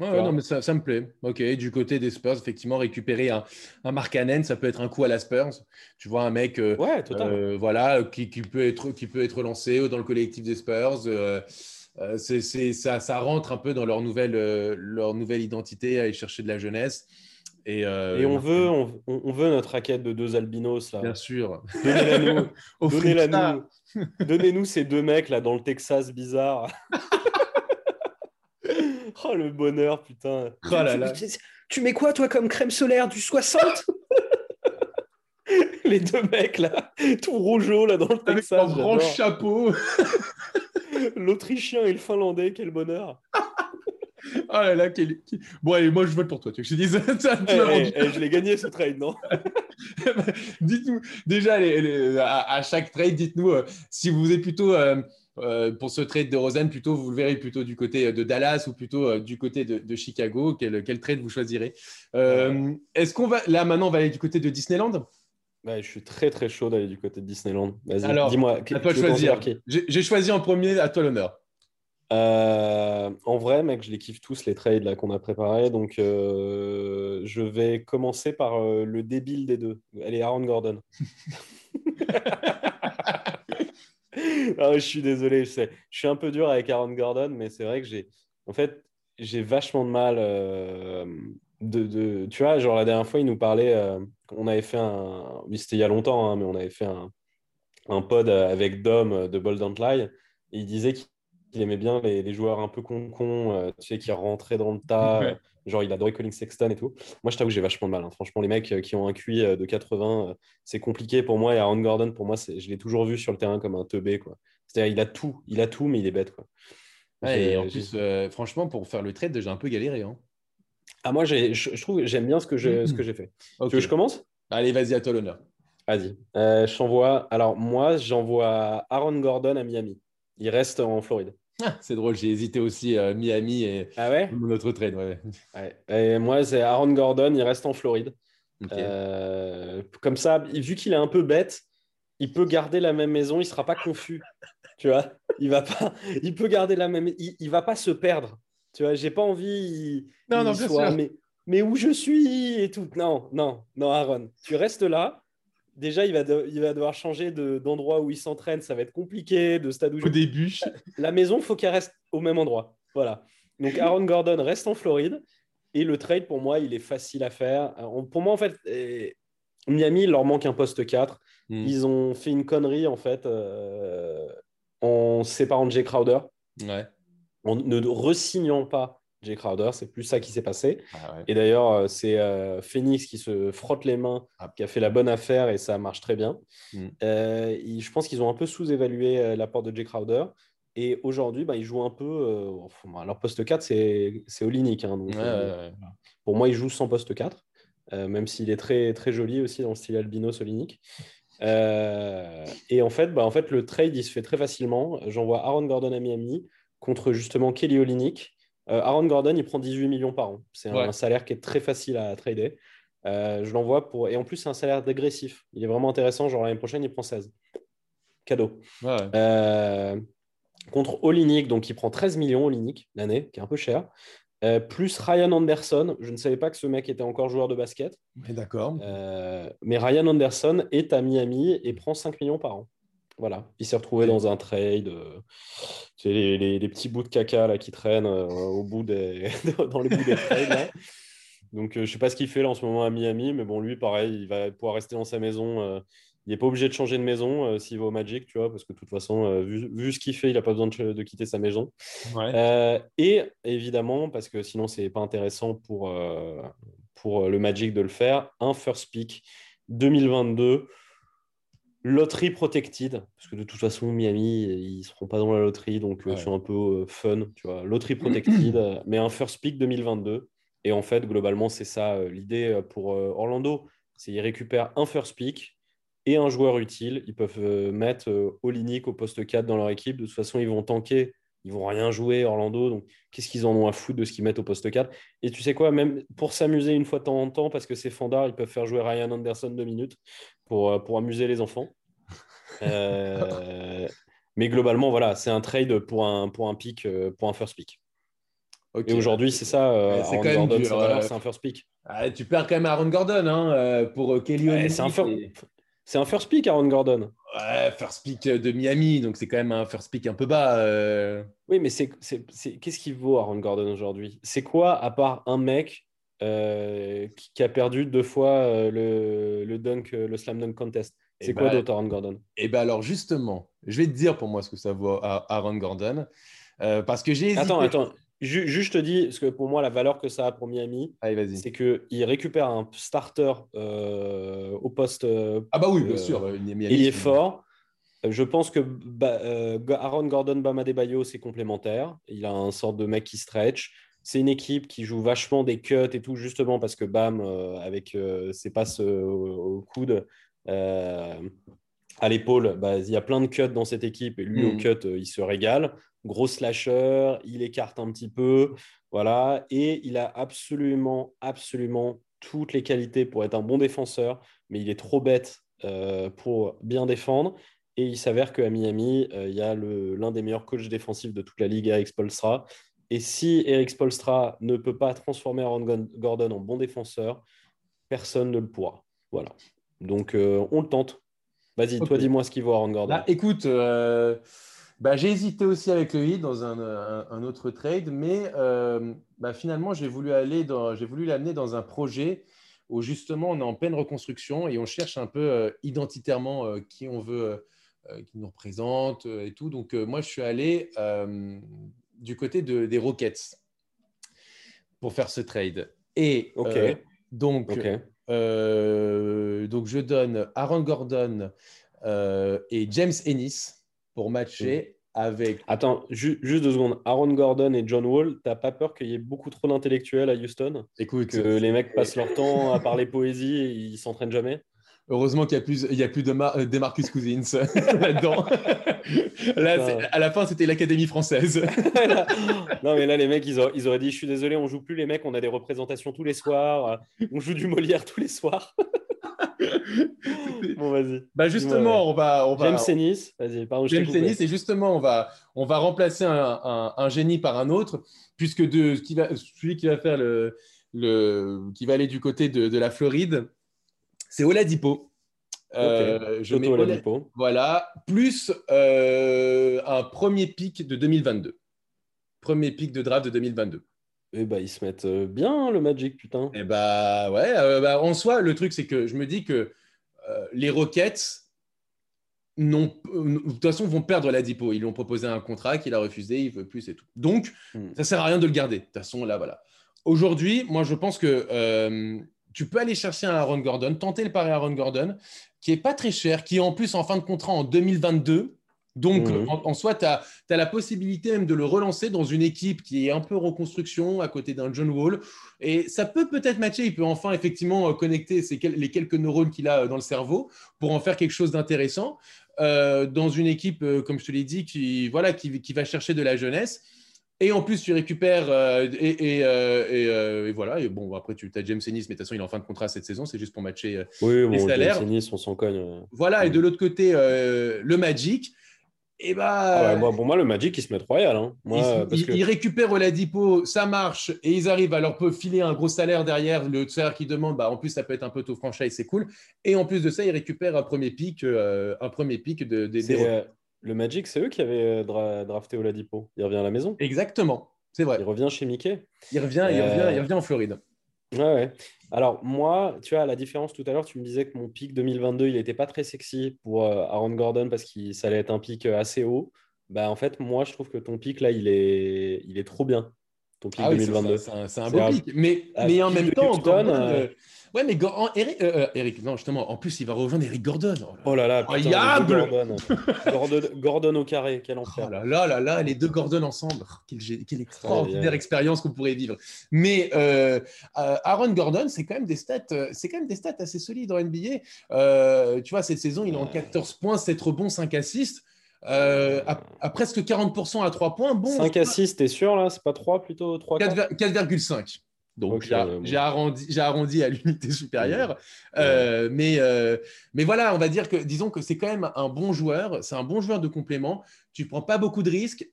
Ouais, non, mais ça, ça, me plaît. Ok, du côté des Spurs, effectivement, récupérer un, un Mark Cannon, ça peut être un coup à la Spurs. Tu vois, un mec euh, ouais, euh, voilà, qui, qui, peut être, qui peut être lancé dans le collectif des Spurs. Euh, euh c'est, ça, ça rentre un peu dans leur nouvelle, leur nouvelle identité, à aller chercher de la jeunesse. Et, et on, veut, on, on, veut notre raquette de deux albinos. Là. Bien sûr. Donnez-la nous. Donnez-la nous. Donnez-nous ces deux mecs là dans le Texas bizarre. Oh, le bonheur, putain. Oh tu, mets quoi, toi, comme crème solaire Du 60 Les deux mecs, là, tout rougeau, là, dans le Texas. Avec un grand chapeau. L'Autrichien et le Finlandais, quel bonheur. Oh là là, bon, allez, moi je vote pour toi. Tu veux que je dise eh, eh, Je l'ai gagné ce trade, non Dites-nous, déjà, à, chaque trade, dites-nous euh, si vous êtes plutôt euh, euh, pour ce trade de Rosen, plutôt vous le verrez plutôt du côté de Dallas ou plutôt euh, du côté de, Chicago quel, quel, trade vous choisirez euh, Est-ce qu'on va là maintenant on va aller du côté de Disneyland Je suis très très chaud d'aller du côté de Disneyland. Vas-y, dis-moi. À toi de choisir. J'ai choisi en premier, à toi l'honneur. En vrai, mec, je les kiffe tous les trades là qu'on a préparés. Donc, je vais commencer par le débile des deux. Elle est Aaron Gordon. Ah je suis désolé, je, je suis un peu dur avec Aaron Gordon, mais c'est vrai que j'ai, en fait, j'ai vachement de mal. Euh, de, tu vois, genre la dernière fois, il nous parlait, euh, on avait fait un, c'était il y a longtemps, hein, mais on avait fait un, un pod avec Dom de Bold Lie, et il disait qu'il aimait bien les, les, joueurs un peu con-con, euh, tu sais, qui rentraient dans le tas. Genre, il adorait Colin Sexton et tout. Moi, je t'avoue que j'ai vachement de mal. Hein. Franchement, les mecs qui ont un QI de 80, c'est compliqué pour moi. Et Aaron Gordon, pour moi, je l'ai toujours vu sur le terrain comme un teubé. C'est-à-dire, il a tout, il a tout, mais il est bête. Quoi. et en plus, euh, franchement, pour faire le trade, j'ai un peu galéré. Hein. Ah, moi, je, je trouve j'aime bien ce que j'ai fait. Tu veux que je commence? Allez, vas-y, à toi l'honneur. Vas-y. Euh, je t'envoie. Alors, moi, j'envoie Aaron Gordon à Miami. Il reste en Floride. Ah, c'est drôle, j'ai hésité aussi à Miami et ah ouais? notre. Ouais. Et moi, c'est Aaron Gordon, il reste en Floride. Euh, comme ça, vu qu'il est un peu bête, il peut garder la même maison, il sera pas confus. tu vois, il va pas, il peut garder la même, il, il va pas se perdre. Tu vois, j'ai pas envie. Non, non, soit, mais, mais où je suis et tout. Non, non, non, Aaron, tu restes là. Déjà, il va, il va devoir changer d'endroit où il s'entraîne. Ça va être compliqué, de stade où Au début. La maison, faut qu'elle reste au même endroit. Voilà. Donc, Aaron Gordon reste en Floride. Et le trade, pour moi, il est facile à faire. Pour moi, en fait, Miami, il leur manque un poste 4. Hmm. Ils ont fait une connerie, en fait, euh, en séparant Jay Crowder. Ouais. En ne resignant pas Jay Crowder, c'est plus ça qui s'est passé. Ah et d'ailleurs, euh, c'est euh, Phoenix qui se frotte les mains, ah. qui a fait la bonne affaire et ça marche très bien. Hmm. je pense qu'ils ont un peu sous-évalué l'apport de Jay Crowder. Et aujourd'hui, bah, ils jouent un peu. Euh, leur poste 4, c'est Olinik. Hein, euh, pour moi, il joue sans poste 4, euh, même s'il est très, très joli aussi dans le style albinos Olinik. et en fait, bah, en fait, le trade, il se fait très facilement. J'envoie Aaron Gordon à Miami contre justement Kelly Olinik. Aaron Gordon, il prend 18 millions par an. C'est un, salaire qui est très facile à trader. je l'envoie pour. Et en plus, c'est un salaire dégressif. Il est vraiment intéressant. Genre l'année prochaine, il prend 16. Cadeau. Ouais contre Olinik, donc il prend 13 millions Olinik l'année, qui est un peu cher. Euh, plus Ryan Anderson. Je ne savais pas que ce mec était encore joueur de basket. D'accord. Euh, mais Ryan Anderson est à Miami et prend 5 millions par an. Voilà. Il s'est retrouvé dans un trade. Euh, les, petits bouts de caca là, qui traînent au bout des... dans les bouts des trades. Donc, je ne sais pas ce qu'il fait là en ce moment à Miami, mais bon, lui, pareil, il va pouvoir rester dans sa maison il n'est pas obligé de changer de maison euh, s'il va au Magic, tu vois, parce que de toute façon, euh, vu, ce qu'il fait, il n'a pas besoin de, quitter sa maison. Euh, et évidemment, parce que sinon, ce n'est pas intéressant pour, pour le Magic de le faire, un first pick 2022. Loterie protected, parce que de toute façon, Miami, ils ne seront pas dans la loterie, donc c'est un peu fun, tu vois. Loterie protected, mais un first pick 2022. Et en fait, globalement, c'est ça l'idée pour Orlando. C'est qu'ils récupèrent un first pick, et un joueur utile. Ils peuvent euh, mettre euh, Olinik au poste 4 dans leur équipe. De toute façon, ils vont tanker. Ils vont rien jouer, Orlando. Donc, qu'est-ce qu'ils en ont à foutre de ce qu'ils mettent au poste 4 Et tu sais quoi, même pour s'amuser une fois de temps en temps, parce que c'est Fandard, ils peuvent faire jouer Ryan Anderson deux minutes pour, euh, pour amuser les enfants. mais globalement, voilà, c'est un trade pour un, pour un pick, pour un first pick. Et aujourd'hui, c'est ça. Euh, Gordon, c'est un first pick. Ah, tu perds quand même Aaron Gordon hein, pour Kelly C'est un, c'est un first pick, Aaron Gordon. Ouais, first pick de Miami, donc c'est quand même un first pick un peu bas. Oui, mais c'est, qu'est-ce qu'il vaut Aaron Gordon aujourd'hui? C'est quoi, à part un mec qui, a perdu deux fois le, le, dunk, le slam dunk contest? C'est quoi bah, d'autre Aaron Gordon? Eh bien alors justement, je vais te dire pour moi ce que ça vaut à Aaron Gordon. Euh, parce que j'ai Attends, attends. Juste, je te dis, parce que pour moi, la valeur que ça a pour Miami, c'est qu'il récupère un starter euh, au poste. Euh, ah bah oui, bien sûr. il est fort. Je pense que Aaron Gordon, Bayo, c'est complémentaire. Il a un sorte de mec qui stretch. C'est une équipe qui joue vachement des cuts et tout, justement parce que Bam, avec ses passes au coude, euh, à l'épaule, bah, il y a plein de cuts dans cette équipe et lui au hmm. cut, euh, il se régale. Gros slasher, il écarte un petit peu, voilà, et il a absolument, absolument toutes les qualités pour être un bon défenseur, mais il est trop bête euh, pour bien défendre. Et il s'avère qu'à Miami, il y a l'un des meilleurs coachs défensifs de toute la ligue, Eric Spolstra. Et si Eric Spolstra ne peut pas transformer Aaron Gordon en bon défenseur, personne ne le pourra. Voilà. Donc, euh, on le tente. Vas-y, toi, dis-moi ce qu'il vaut Aaron Gordon. Bah, écoute, euh, bah, j'ai hésité aussi avec le Heat dans un, autre trade, mais euh, bah, finalement, j'ai voulu aller dans, j'ai voulu l'amener dans un projet où justement on est en pleine reconstruction et on cherche un peu identitairement qui on veut, qui nous représente et tout. Donc, moi, je suis allé du côté de, des Rockets pour faire ce trade. Et donc, euh, donc, je donne Aaron Gordon euh, et James Ennis pour matcher avec. Attends, juste deux secondes. Aaron Gordon et John Wall, t'as pas peur qu'il y ait beaucoup trop d'intellectuels à Houston? Écoute. Que les mecs passent leur temps à parler poésie et ils s'entraînent jamais? Heureusement qu'il n'y a plus, il y a plus de, euh, Marcus Cousins là-dedans. là, à la fin, c'était l'Académie française. non, mais là, les mecs, ils, auraient dit Je suis désolé, on joue plus les mecs, on a des représentations tous les soirs, on joue du Molière tous les soirs. bon, vas-y. Bah justement, on va, on va. James Ennis, vas-y, pardon. James Ennis, et justement, on va, on va remplacer un, un, génie par un autre, puisque de, qui va, celui qui va faire le, le, qui va aller du côté de, de la Floride c'est Oladipo. Euh, je mets Oladipo. Voilà, plus euh, un premier pic de 2022. Premier pic de draft de 2022. Eh bah, ils se mettent euh, bien, le Magic, putain. Eh bah, ouais, bah, en soi, le truc, c'est que je me dis que les Rockets, non, de toute façon, vont perdre Oladipo. Ils lui ont proposé un contrat qu'il a refusé, il veut plus et tout. Donc, hmm. ça sert à rien de le garder. De toute façon, là, voilà. Aujourd'hui, moi, je pense que tu peux aller chercher un Aaron Gordon, tenter le pari Aaron Gordon, qui est pas très cher, qui est en plus en fin de contrat en 2022. Donc, mhm. en, soi, tu as, la possibilité même de le relancer dans une équipe qui est un peu reconstruction à côté d'un John Wall. Et ça peut peut-être matcher. Il peut enfin effectivement euh, connecter les quelques neurones qu'il a euh, dans le cerveau pour en faire quelque chose d'intéressant euh, dans une équipe, comme je te l'ai dit, qui, voilà, qui, qui va chercher de la jeunesse. Et en plus, tu récupères euh, et, euh, euh, et, voilà. Et bon, après, tu as James Ennis, mais de toute façon, il est en fin de contrat cette saison. C'est juste pour matcher oui, les salaires. James Ennis, on s'en cogne. Voilà. Et de l'autre côté, le Magic. Et bah, ah moi, pour moi, le Magic, il se met royal. Hein. Moi, ils, il, récupèrent Oladipo, ça marche, et ils arrivent à leur filer un gros salaire derrière. Le salaire qu'ils demandent, bah, en plus, ça peut être un peu taux franchise, c'est cool. Et en plus de ça, ils récupèrent un premier pic, un premier pic de, des le Magic, c'est eux qui avaient euh, drafté Oladipo. Il revient à la maison. Exactement, c'est vrai. Il revient chez Mickey. Il revient, il, revient, il revient en Floride. Ouais, ouais. Alors, moi, tu vois, la différence tout à l'heure, tu me disais que mon pic 2022, il n'était pas très sexy pour euh, Aaron Gordon parce que ça allait être un pic euh, assez haut. Bah, en fait, moi, je trouve que ton pic, là, il est, il est trop bien. Ton pic 2022. Ah c'est un, beau pic. Mais, mais en même temps, Gordon, Ouais, mais Eric, euh, euh, Eric, non, justement, en plus, il va rejoindre Eric Gordon. Oh là là, incroyable Gordon. Gordon, au carré, quel enfer. Oh là là, là, là les deux Gordon ensemble. Quelle, quelle extraordinaire expérience qu'on pourrait vivre. Mais euh, Aaron Gordon, c'est quand même des stats, c'est quand même des stats assez solides en NBA. tu vois, cette saison, il est en 14 points, 7 rebonds, 5 assists. à, presque 40% à 3 points. Bon, 5 assists, t'es sûr là? C'est pas 3 plutôt 4,5. Donc, j'ai arrondi, arrondi, à l'unité supérieure. Euh, mais, euh, mais voilà, on va dire que, disons que c'est quand même un bon joueur. C'est un bon joueur de complément. Tu ne prends pas beaucoup de risques.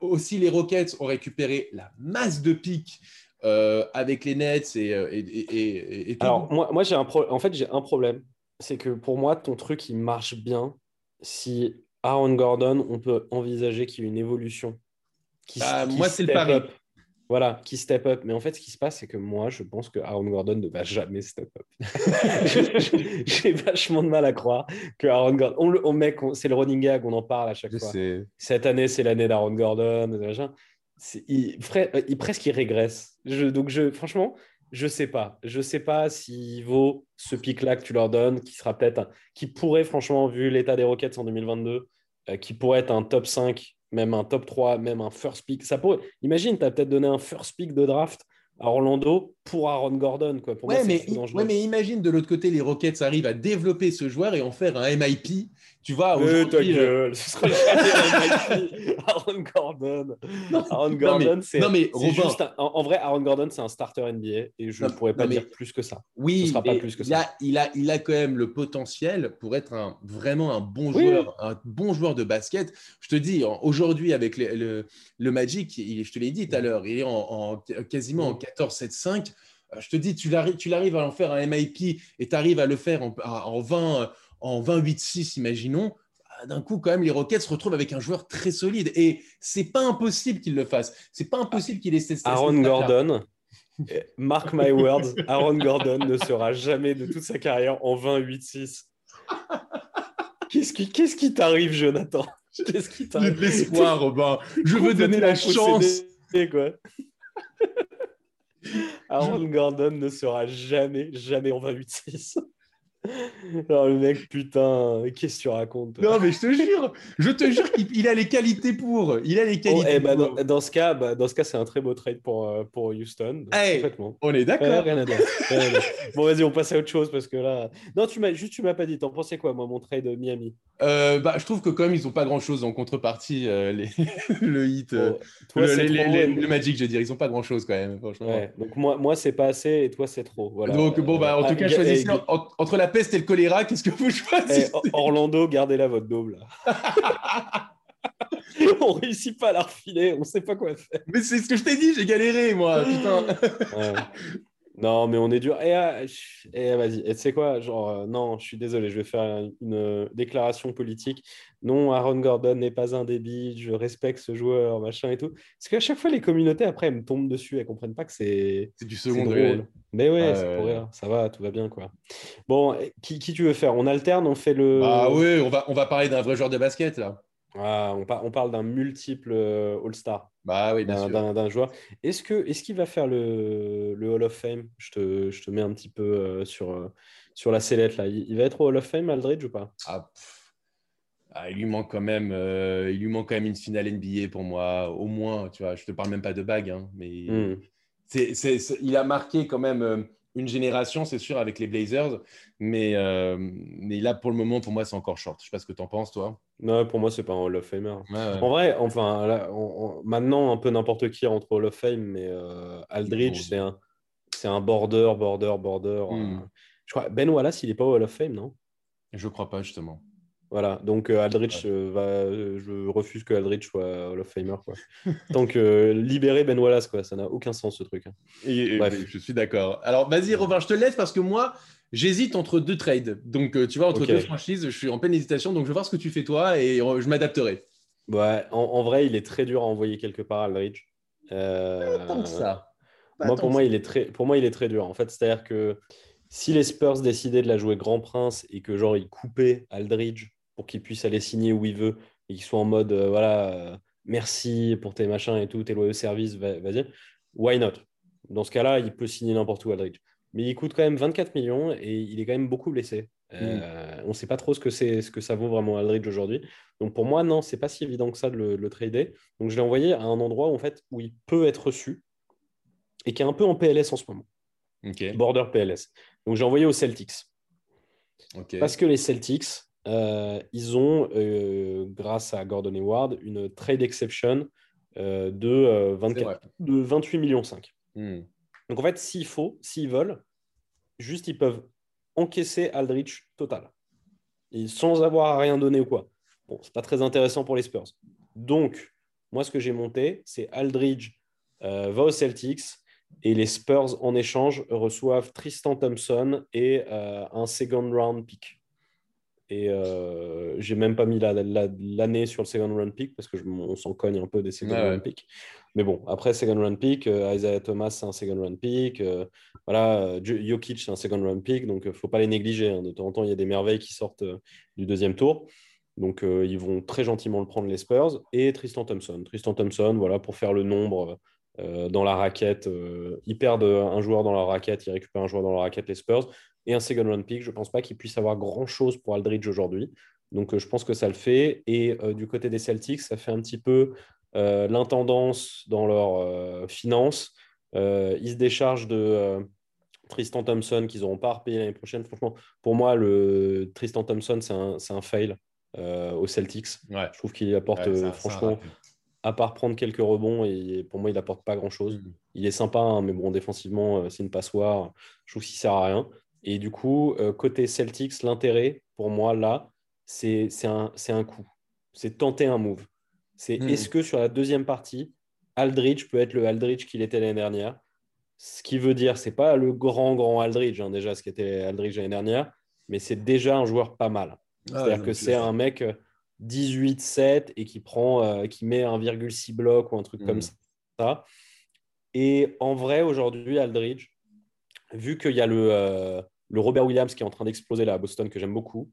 aussi, les Rockets ont récupéré la masse de pics euh, avec les Nets et, et, et, et tout. Alors, moi, moi j'ai un en fait, j'ai un problème. C'est que pour moi, ton truc, il marche bien si Aaron Gordon, on peut envisager qu'il y ait une évolution. Qui, bah, moi, c'est le pari. Voilà, qui step up. Mais en fait, ce qui se passe, c'est que moi, je pense que Aaron Gordon ne va jamais step up. J'ai vachement de mal à croire que Aaron Gordon. On, on met, c'est le running gag, on en parle à chaque fois. Cette année, c'est l'année d'Aaron Gordon. Il, il, presque il régresse. Je, donc, je, franchement, je sais pas. Je sais pas s'il vaut ce pic-là que tu leur donnes, qui sera peut-être, qui pourrait, franchement, vu l'état des Rockets en 2022, euh, qui pourrait être un top 5 même un top 3, même un first pick. Ça pourrait... Imagine, tu as peut-être donné un first pick de draft à Orlando pour Aaron Gordon. Quoi. Pour ouais, mais, ouais, mais imagine de l'autre côté, les Rockets arrivent à développer ce joueur et en faire un MIP tu vois, aujourd'hui. Euh... ce sera Aaron Gordon. Aaron Gordon, c'est juste. en, vrai, Aaron Gordon, c'est un starter NBA et je ne pourrais pas dire plus que ça. Oui, sera pas plus que il, ça. A, il, a, il a quand même le potentiel pour être un, vraiment un bon joueur, un bon joueur de basket. Je te dis, aujourd'hui, avec le, le, Magic, je te l'ai dit tout à l'heure, il est en, quasiment en 14-7-5 euh, je te dis, tu l'arrives à en faire un MIP et tu arrives à le faire en, en 20, en 28-6, imaginons, bah, d'un coup, quand même, les Rockets se retrouvent avec un joueur très solide. Et c'est pas impossible qu'il le fasse. C'est pas impossible qu'il ait cette Aaron Gordon, mark my words, Aaron Gordon ne sera jamais de toute sa carrière en 28-6. Qu'est-ce qui qu'est-ce qui t'arrive, Jonathan? Qu'est-ce qui t'arrive? l'espoir, Robin. Je veux donner la chance. Quoi? Aaron Gordon ne sera jamais, jamais en 28-6. Alors le mec, putain, qu'est-ce que tu racontes Non, mais je te jure, je te jure qu'il a les qualités pour. Il a les oh, qualités. Eh ben, dans, ce cas, bah, dans ce cas, c'est un très beau trade pour, euh, pour Houston. on est d'accord. bon, vas-y, on passe à autre chose parce que là. Non, tu m'as juste, tu m'as pas dit. T'en pensais quoi, moi, mon trade Miami? Euh, bah, je trouve que quand même, ils ont pas grand chose en contrepartie. Euh, les... le hit, le, Magic, je veux dire, ils ont pas grand chose quand même. Ouais, donc moi, moi c'est pas assez et toi, c'est trop. Voilà. Donc bon, bah, en tout cas, choisissez entre la peste et le choléra, qu'est-ce que vous choisissez eh, Orlando, gardez-la votre double. on réussit pas à la refiler, on sait pas quoi faire. Mais c'est ce que je t'ai dit, j'ai galéré, moi, putain. Non, mais on est dur. Et, eh, vas-y, et tu sais quoi? Genre, euh, non, je suis désolé, je vais faire une, déclaration politique. Non, Aaron Gordon n'est pas un débile, je respecte ce joueur, machin et tout. Parce qu'à chaque fois, les communautés, après, elles me tombent dessus, elles comprennent pas que c'est. C'est du second degré. Mais ouais, c'est pour rire. Ça va, tout va bien, quoi. Bon, qui, qui, tu veux faire? On alterne, on fait le. Ah oui, on va, on va parler d'un vrai joueur de basket, là. Ah, on, on, parle d'un multiple euh, All-Star. Bah oui, d'un joueur. Est-ce que est qu'il va faire le, le, Hall of Fame? Je te, je te, mets un petit peu euh, sur, euh, sur la sellette là. Il, va être au Hall of Fame, Aldridge ou pas? Ah, ah, il lui manque quand même, il lui manque quand même une finale NBA pour moi, au moins. Tu vois, je te parle même pas de bague, hein, mais hmm. il a marqué quand même une génération, c'est sûr, avec les Blazers. Mais, euh, mais là, pour le moment, pour moi, c'est encore short. Je sais pas ce que tu en penses, toi. Non, pour moi, c'est pas un Hall of Famer. En vrai, enfin, maintenant, un peu n'importe qui entre Hall of Fame, mais euh, Aldridge, c'est un, c'est un border, border, border. Hmm. Euh, je crois, Ben Wallace, il est pas au Hall of Fame, non? Je crois pas, justement. Voilà, donc euh, Aldrich euh, va, euh, je refuse que Aldrich soit Hall of Famer. Quoi. Tant que libérer Ben Wallace, quoi, ça n'a aucun sens ce truc. Hein. Bref. je suis d'accord. Alors vas-y, Robin, je te laisse parce que moi, j'hésite entre deux trades. Donc tu vois, entre deux franchises, je suis en pleine hésitation. Donc je vais voir ce que tu fais toi et je m'adapterai. Ouais, en, vrai, il est très dur à envoyer quelque part, Aldrich. Pas tant ça. moi, pour, moi, il est très, pour moi, il est très dur. En fait, c'est-à-dire que si les Spurs décidaient de la jouer Grand Prince et que genre ils coupaient Aldridge pour qu'il puisse aller signer où il veut et qu'il soit en mode euh, voilà, euh, merci pour tes machins et tout, tes loyaux services, vas-y. Why not? Dans ce cas-là, il peut signer n'importe où Aldridge. Mais il coûte quand même 24 millions et il est quand même beaucoup blessé. Euh, mm. On ne sait pas trop ce que, c'est, ce que ça vaut vraiment Aldridge aujourd'hui. Donc pour moi, non, c'est pas si évident que ça de le, trader. Donc je l'ai envoyé à un endroit où, en fait, où il peut être reçu et qui est un peu en PLS en ce moment. Border PLS. Donc j'ai envoyé aux Celtics. Parce que les Celtics, euh, ils ont, euh, grâce à Gordon Hayward, une trade exception euh, de, 24, de 28 millions 5. Hmm. Donc en fait, s'il faut, s'ils veulent, juste ils peuvent encaisser Aldrich total. Et sans avoir à rien donner ou quoi. Bon, c'est pas très intéressant pour les Spurs. Donc, moi, ce que j'ai monté, c'est Aldridge va aux Celtics et les Spurs, en échange, reçoivent Tristan Thompson et un second round pick. Et euh, j'ai même pas mis l'année sur le second round pick parce que on s'en cogne un peu des second round pick. Mais bon, après second round pick, euh, Isaiah Thomas c'est un second round pick. Euh, voilà, Jokic c'est un second round pick, donc il faut pas les négliger. Hein. De temps en temps, il y a des merveilles qui sortent du deuxième tour. Donc ils vont très gentiment le prendre les Spurs et Tristan Thompson. Tristan Thompson, voilà, pour faire le nombre dans la raquette. ils perdent un joueur dans la raquette, ils récupèrent un joueur dans la raquette les Spurs et un second round pick. Je ne pense pas qu'il puisse avoir grand-chose pour Aldridge aujourd'hui. Donc, euh, je pense que ça le fait. Et euh, du côté des Celtics, ça fait un petit peu euh, l'intendance dans leurs finances. ils se déchargent de Tristan Thompson qu'ils n'auront pas à repayer l'année prochaine. Franchement, pour moi, le Tristan Thompson, c'est un, fail aux Celtics. Je trouve qu'il apporte, franchement, à part prendre quelques rebonds, et pour moi, il n'apporte pas grand-chose. Mm. Il est sympa, hein, mais bon, défensivement, c'est une passoire. Je trouve qu'il ne sert à rien. Et du coup, euh, côté Celtics, l'intérêt, pour moi, là, c'est un, un coup. C'est tenter un move. C'est hmm. est-ce que sur la deuxième partie, Aldridge peut être le Aldridge qu'il était l'année dernière? Ce qui veut dire, c'est pas le grand, grand Aldridge, hein, déjà, ce qui était Aldridge l'année dernière, mais c'est déjà un joueur pas mal. Ah, C'est-à-dire que c'est un mec 18-7 euh, et qui prend, euh, qui met 1,6 bloc ou un truc comme hmm. ça. Et en vrai, aujourd'hui, Aldridge, vu qu'il y a le, le Robert Williams qui est en train d'exploser là à Boston, que j'aime beaucoup,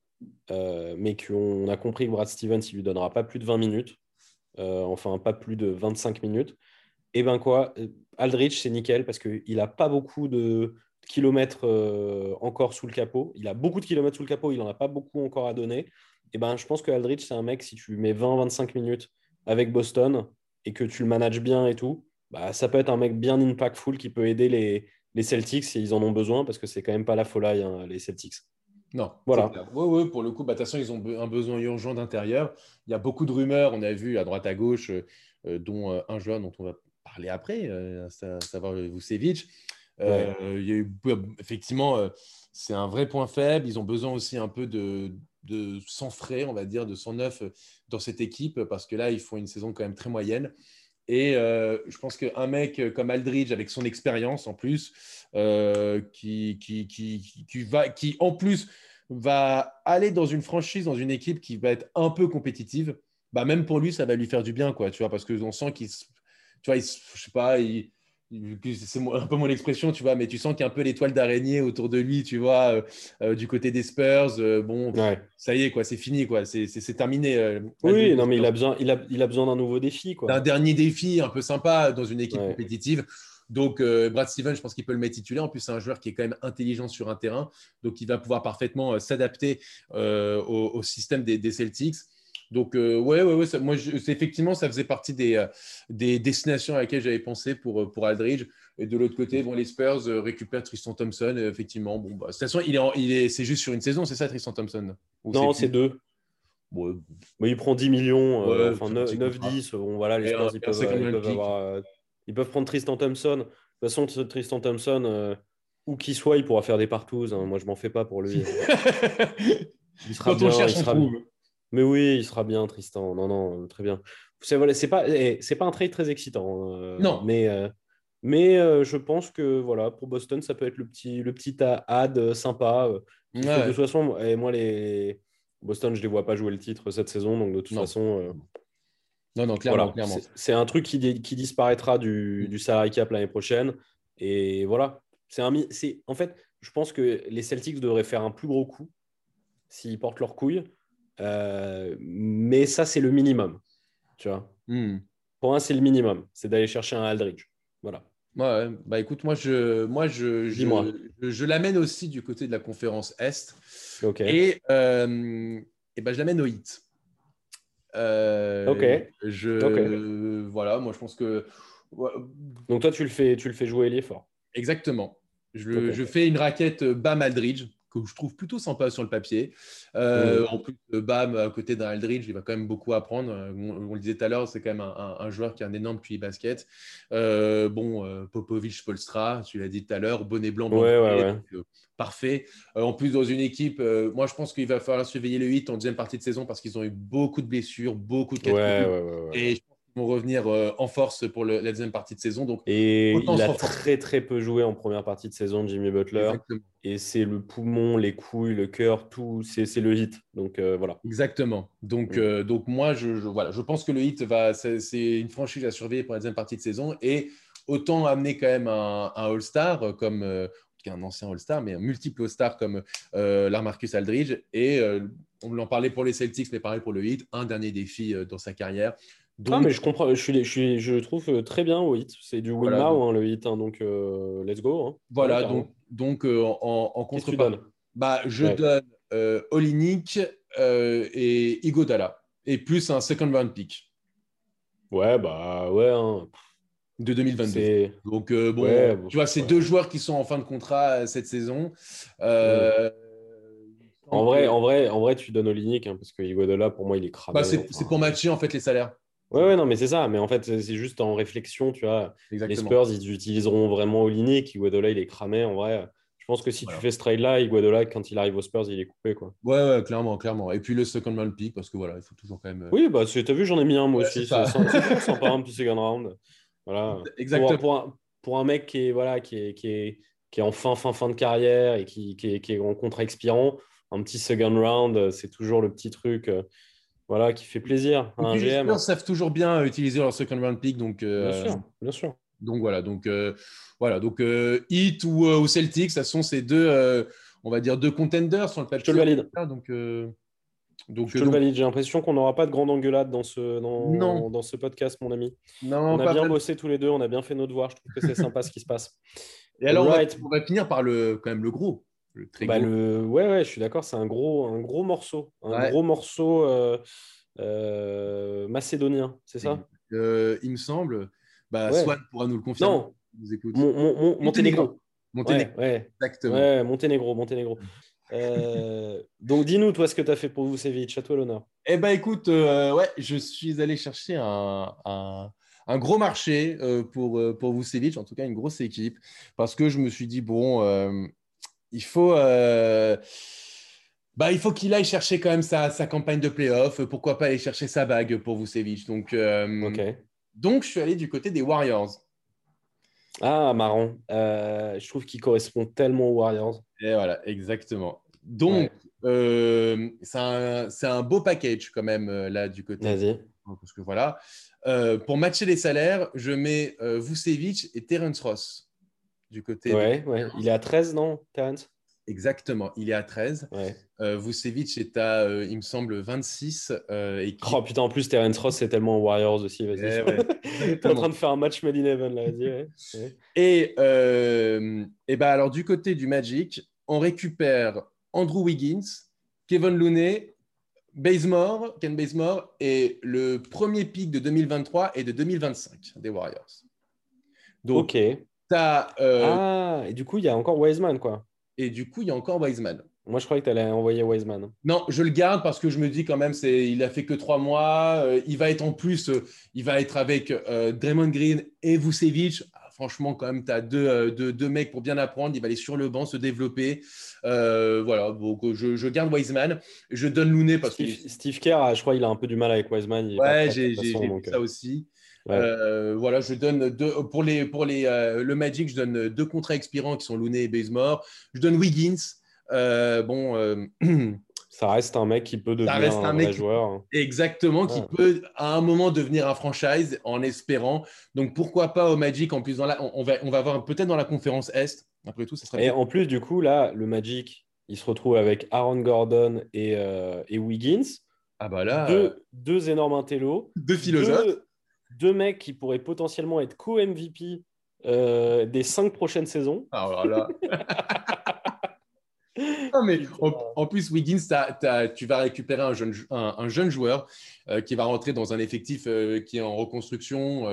euh, mais qu'on a compris que Brad Stevens, il lui donnera pas plus de 20 minutes, euh, enfin pas plus de 25 minutes. Et eh ben quoi, euh, Aldrich, c'est nickel parce qu'il n'a pas beaucoup de kilomètres encore sous le capot. Il a beaucoup de kilomètres sous le capot, il n'en a pas beaucoup encore à donner. Eh ben, je pense que Aldrich, c'est un mec, si tu mets 20-25 minutes avec Boston et que tu le manages bien et tout, bah, ça peut être un mec bien impactful qui peut aider les, les Celtics ils en ont besoin parce que c'est quand même pas la folie, hein, les Celtics. Non, voilà. Oui, oui, pour le coup, bah, de toute façon, ils ont un besoin urgent d'intérieur. Il y a beaucoup de rumeurs, on a vu à droite à gauche, euh, euh, dont euh, un joueur dont on va parler après, à savoir Vucevic. il y a eu, effectivement, c'est un vrai point faible. Ils ont besoin aussi un peu de, de sang frais, on va dire, de sang neuf dans cette équipe, parce que là, ils font une saison quand même très moyenne. Et euh, je pense qu'un mec comme Aldridge, avec son expérience en plus, euh, qui, qui, qui, qui, va, qui en plus va aller dans une franchise, dans une équipe qui va être un peu compétitive, bah même pour lui, ça va lui faire du bien, quoi, tu vois, parce qu'on sent qu'il, tu vois, je sais pas, c'est un peu mon expression, tu vois, mais tu sens qu'il y a un peu l'étoile d'araignée autour de lui, tu vois, euh, euh, du côté des Spurs. Euh, bon, ça y est, quoi, c'est fini, quoi, c'est terminé. oui, non, mais il a besoin, il a, il a besoin d'un nouveau défi, quoi. D'un dernier défi un peu sympa dans une équipe compétitive. Donc, Brad Stevens, je pense qu'il peut le mettre titulaire. En plus, c'est un joueur qui est quand même intelligent sur un terrain, donc il va pouvoir parfaitement s'adapter au, système des Celtics. Donc, euh, ouais, ouais, ouais moi, effectivement, ça faisait partie des, euh, des destinations à laquelle j'avais pensé pour, euh, pour Aldridge. Et de l'autre côté, bon, les Spurs récupèrent Tristan Thompson. effectivement, bon, bah, de toute façon, il est, il est, c'est juste sur une saison, c'est ça, Tristan Thompson? Non, c'est deux. Bon, il prend 10 millions, enfin 9-10. Bon, voilà, les Spurs, ils peuvent, ils, peuvent avoir, ils, peuvent prendre Tristan Thompson. De toute façon, Tristan Thompson, où qu'il soit, il pourra faire des partous. Hein. Moi, je m'en fais pas pour lui. il sera Quand bien, on cherche, il sera... on trouve. Mais oui, il sera bien, Tristan. Non, non, très bien. C'est voilà, pas, eh, c'est pas un trade très excitant. Euh, non. Mais, euh, mais euh, je pense que voilà, pour Boston, ça peut être le petit, le petit ad sympa. De toute façon, et moi, les Boston, je les vois pas jouer le titre cette saison. Donc, de toute façon. non, non, clairement. clairement. C'est un truc qui, qui disparaîtra du, du salary cap l'année prochaine. Et voilà. C'est un, en fait, je pense que les Celtics devraient faire un plus gros coup s'ils portent leur couille. Euh, mais ça, c'est le minimum. Tu vois hmm. Pour un, c'est le minimum. C'est d'aller chercher un Aldridge. Voilà. Ouais, bah écoute, moi, je, moi, je, je, je, l'amène aussi du côté de la conférence Est. Et, euh, et bah, je l'amène au hit. Euh, ok. Je, Voilà, moi, je pense que. Donc, toi, tu le fais, tu le fais jouer ailier fort. Exactement. Je, je, fais une raquette Bam Aldridge que je trouve plutôt sympa sur le papier. Euh, en plus, Bam, à côté d'un Aldridge, il va quand même beaucoup apprendre. Euh, on, le disait tout à l'heure, c'est quand même un, joueur qui a un énorme QI basket. Euh, bon, Popovic, Polstra, tu l'as dit tout à l'heure, bonnet blanc, parfait. en plus, dans une équipe, moi, je pense qu'il va falloir surveiller le 8 en deuxième partie de saison parce qu'ils ont eu beaucoup de blessures, beaucoup de ouais, Et vont revenir euh, en force pour la deuxième partie de saison. Donc, et il a très très peu joué en première partie de saison, Jimmy Butler. Et c'est le poumon, les couilles, le cœur, tout, c'est le hit. Donc euh, voilà. Exactement. Donc, mm. euh, donc moi, je, voilà, je pense que le hit va, c'est une franchise à surveiller pour la deuxième partie de saison. Et autant amener quand même un, All-Star comme un ancien All-Star, mais un multiple All-Star comme euh, Aldridge. Et on l'en parlait pour les Celtics, mais pareil pour le Heat, un dernier défi dans sa carrière. Donc... mais je comprends, je, suis, je, je trouve euh, très bien au hit. C'est du win now, hein, le hit, hein, donc euh, let's go. Hein. Voilà, donc, donc euh, en, en contrepartie, bah, je donne euh, Olinik et Igodala, et plus un second round pick. Ouais, bah ouais. De 2022. Donc, bon, tu vois, c'est deux joueurs qui sont en fin de contrat cette saison. En vrai, en, vrai, en vrai, tu donnes Olinik, parce que Igodala, pour moi, il est cramé. Bah, c'est pour matcher en fait les salaires. Ouais, ouais, non, mais c'est ça. Mais en fait, c'est juste en réflexion, tu vois. Les Spurs, ils utiliseront vraiment Olinik. Iguadola, il est cramé. En vrai, je pense que si tu fais ce trade-là, Iguadola, quand il arrive aux Spurs, il est coupé, quoi. Ouais, ouais, clairement, clairement. Et puis le second round pick, parce que voilà, il faut toujours quand même. Euh, oui, bah, t'as vu, j'en ai mis un, moi aussi. C'est sympa, un petit second round. Voilà. Exactement. Pour, un, pour, un, mec qui est, voilà, qui est, qui est, qui est en fin, fin, fin de carrière et qui, qui, est, qui est en contrat expirant, un petit second round, c'est toujours le petit truc. Euh, voilà, qui fait plaisir à un GM. Les Spurs savent toujours bien utiliser leur second round pick, donc. Euh, bien sûr, bien sûr. Donc voilà, donc euh, voilà, donc euh, Heat ou, ou, Celtics, ça sont ces deux, on va dire deux contenders sur le papier. Je te le valide. Donc, donc, je te le valide. J'ai l'impression qu'on n'aura pas de grande engueulade dans ce dans, dans, ce podcast, mon ami. Non, on a bien bossé tous les deux, on a bien fait nos devoirs. Je trouve que c'est sympa ce qui se passe. Et alors, on, va, on, va, finir par le quand même le gros. Le bah, le... Ouais, ouais, je suis d'accord. C'est un gros, un gros morceau, un gros morceau. Euh, macédonien, c'est ça? Euh, Il me semble. Bah, Swan pourra nous le confirmer. Non, Monténégro. Monténégro. Ouais, Exactement. Monténégro, Monténégro. Euh, donc, dis-nous, toi, ce que tu as fait pour Vucevic. À toi l'honneur. Eh ben, écoute, ouais, je suis allé chercher un, un, gros marché pour, pour Vucevic, en tout cas une grosse équipe, parce que je me suis dit, bon, il faut bah, il faut qu'il aille chercher quand même sa, sa, campagne de playoff. Pourquoi pas aller chercher sa bague pour Vucevic. Donc, euh, donc, je suis allé du côté des Warriors. Ah, marrant. Euh, je trouve qu'il correspond tellement aux Warriors. Et voilà, exactement. Donc, euh, c'est un, un, beau package quand même là du côté. Vas-y. Parce que voilà. pour matcher les salaires, je mets Vucevic et Terence Ross du côté. Ouais, ouais. Il est à 13, non, Terence? Exactement, il est à 13. Euh, Vucevic est à, euh, il me semble, 26. Euh, et Oh putain, en plus, Terence Ross, c'est tellement Warriors aussi. Vas-y. Eh T'es en train de faire un match made in heaven, là. Vas-y, Et, et bah, alors, du côté du Magic, on récupère Andrew Wiggins, Kevin Looney, Bazemore, Ken Bazemore, et le premier pic de 2023 et de 2025 des Warriors. Donc, ok. As, ah, et du coup, il y a encore Wiseman, quoi. Et du coup, il y a encore Wiseman. Moi, je croyais que tu allais envoyer Wiseman. Non, je le garde parce que je me dis quand même, c'est, il a fait que trois mois. Euh, il va être en plus, euh, il va être avec euh, Draymond Green et Vucevic. Ah, franchement, quand même, tu as deux, deux, mecs pour bien apprendre. Il va aller sur le banc, se développer. voilà, donc je, je, garde Wiseman. Je donne Looney parce que. Steve Kerr, je crois qu'il a un peu du mal avec Wiseman. ouais, j'ai, vu ça aussi. Voilà, je donne deux, pour, les, pour les, le Magic, je donne deux contrats expirants qui sont Looney et Bazemore. Je donne Wiggins. Euh, bon. Euh, ça reste un mec qui peut devenir un, vrai joueur. Exactement, qui peut à un moment devenir un franchise en espérant. Donc pourquoi pas au Magic en plus dans la, on, va on va voir peut-être dans la conférence Est. Après tout, ça serait. Et en plus du coup là, le Magic, il se retrouve avec Aaron Gordon et, euh, et Wiggins. Ah bah là. Deux, deux énormes intellos. Deux philosophes. Deux, mecs qui pourraient potentiellement être co-MVP des cinq prochaines saisons. Ah voilà. Non, mais en, plus, Wiggins, tu vas récupérer un jeune, un, jeune joueur euh, qui va rentrer dans un effectif euh, qui est en reconstruction.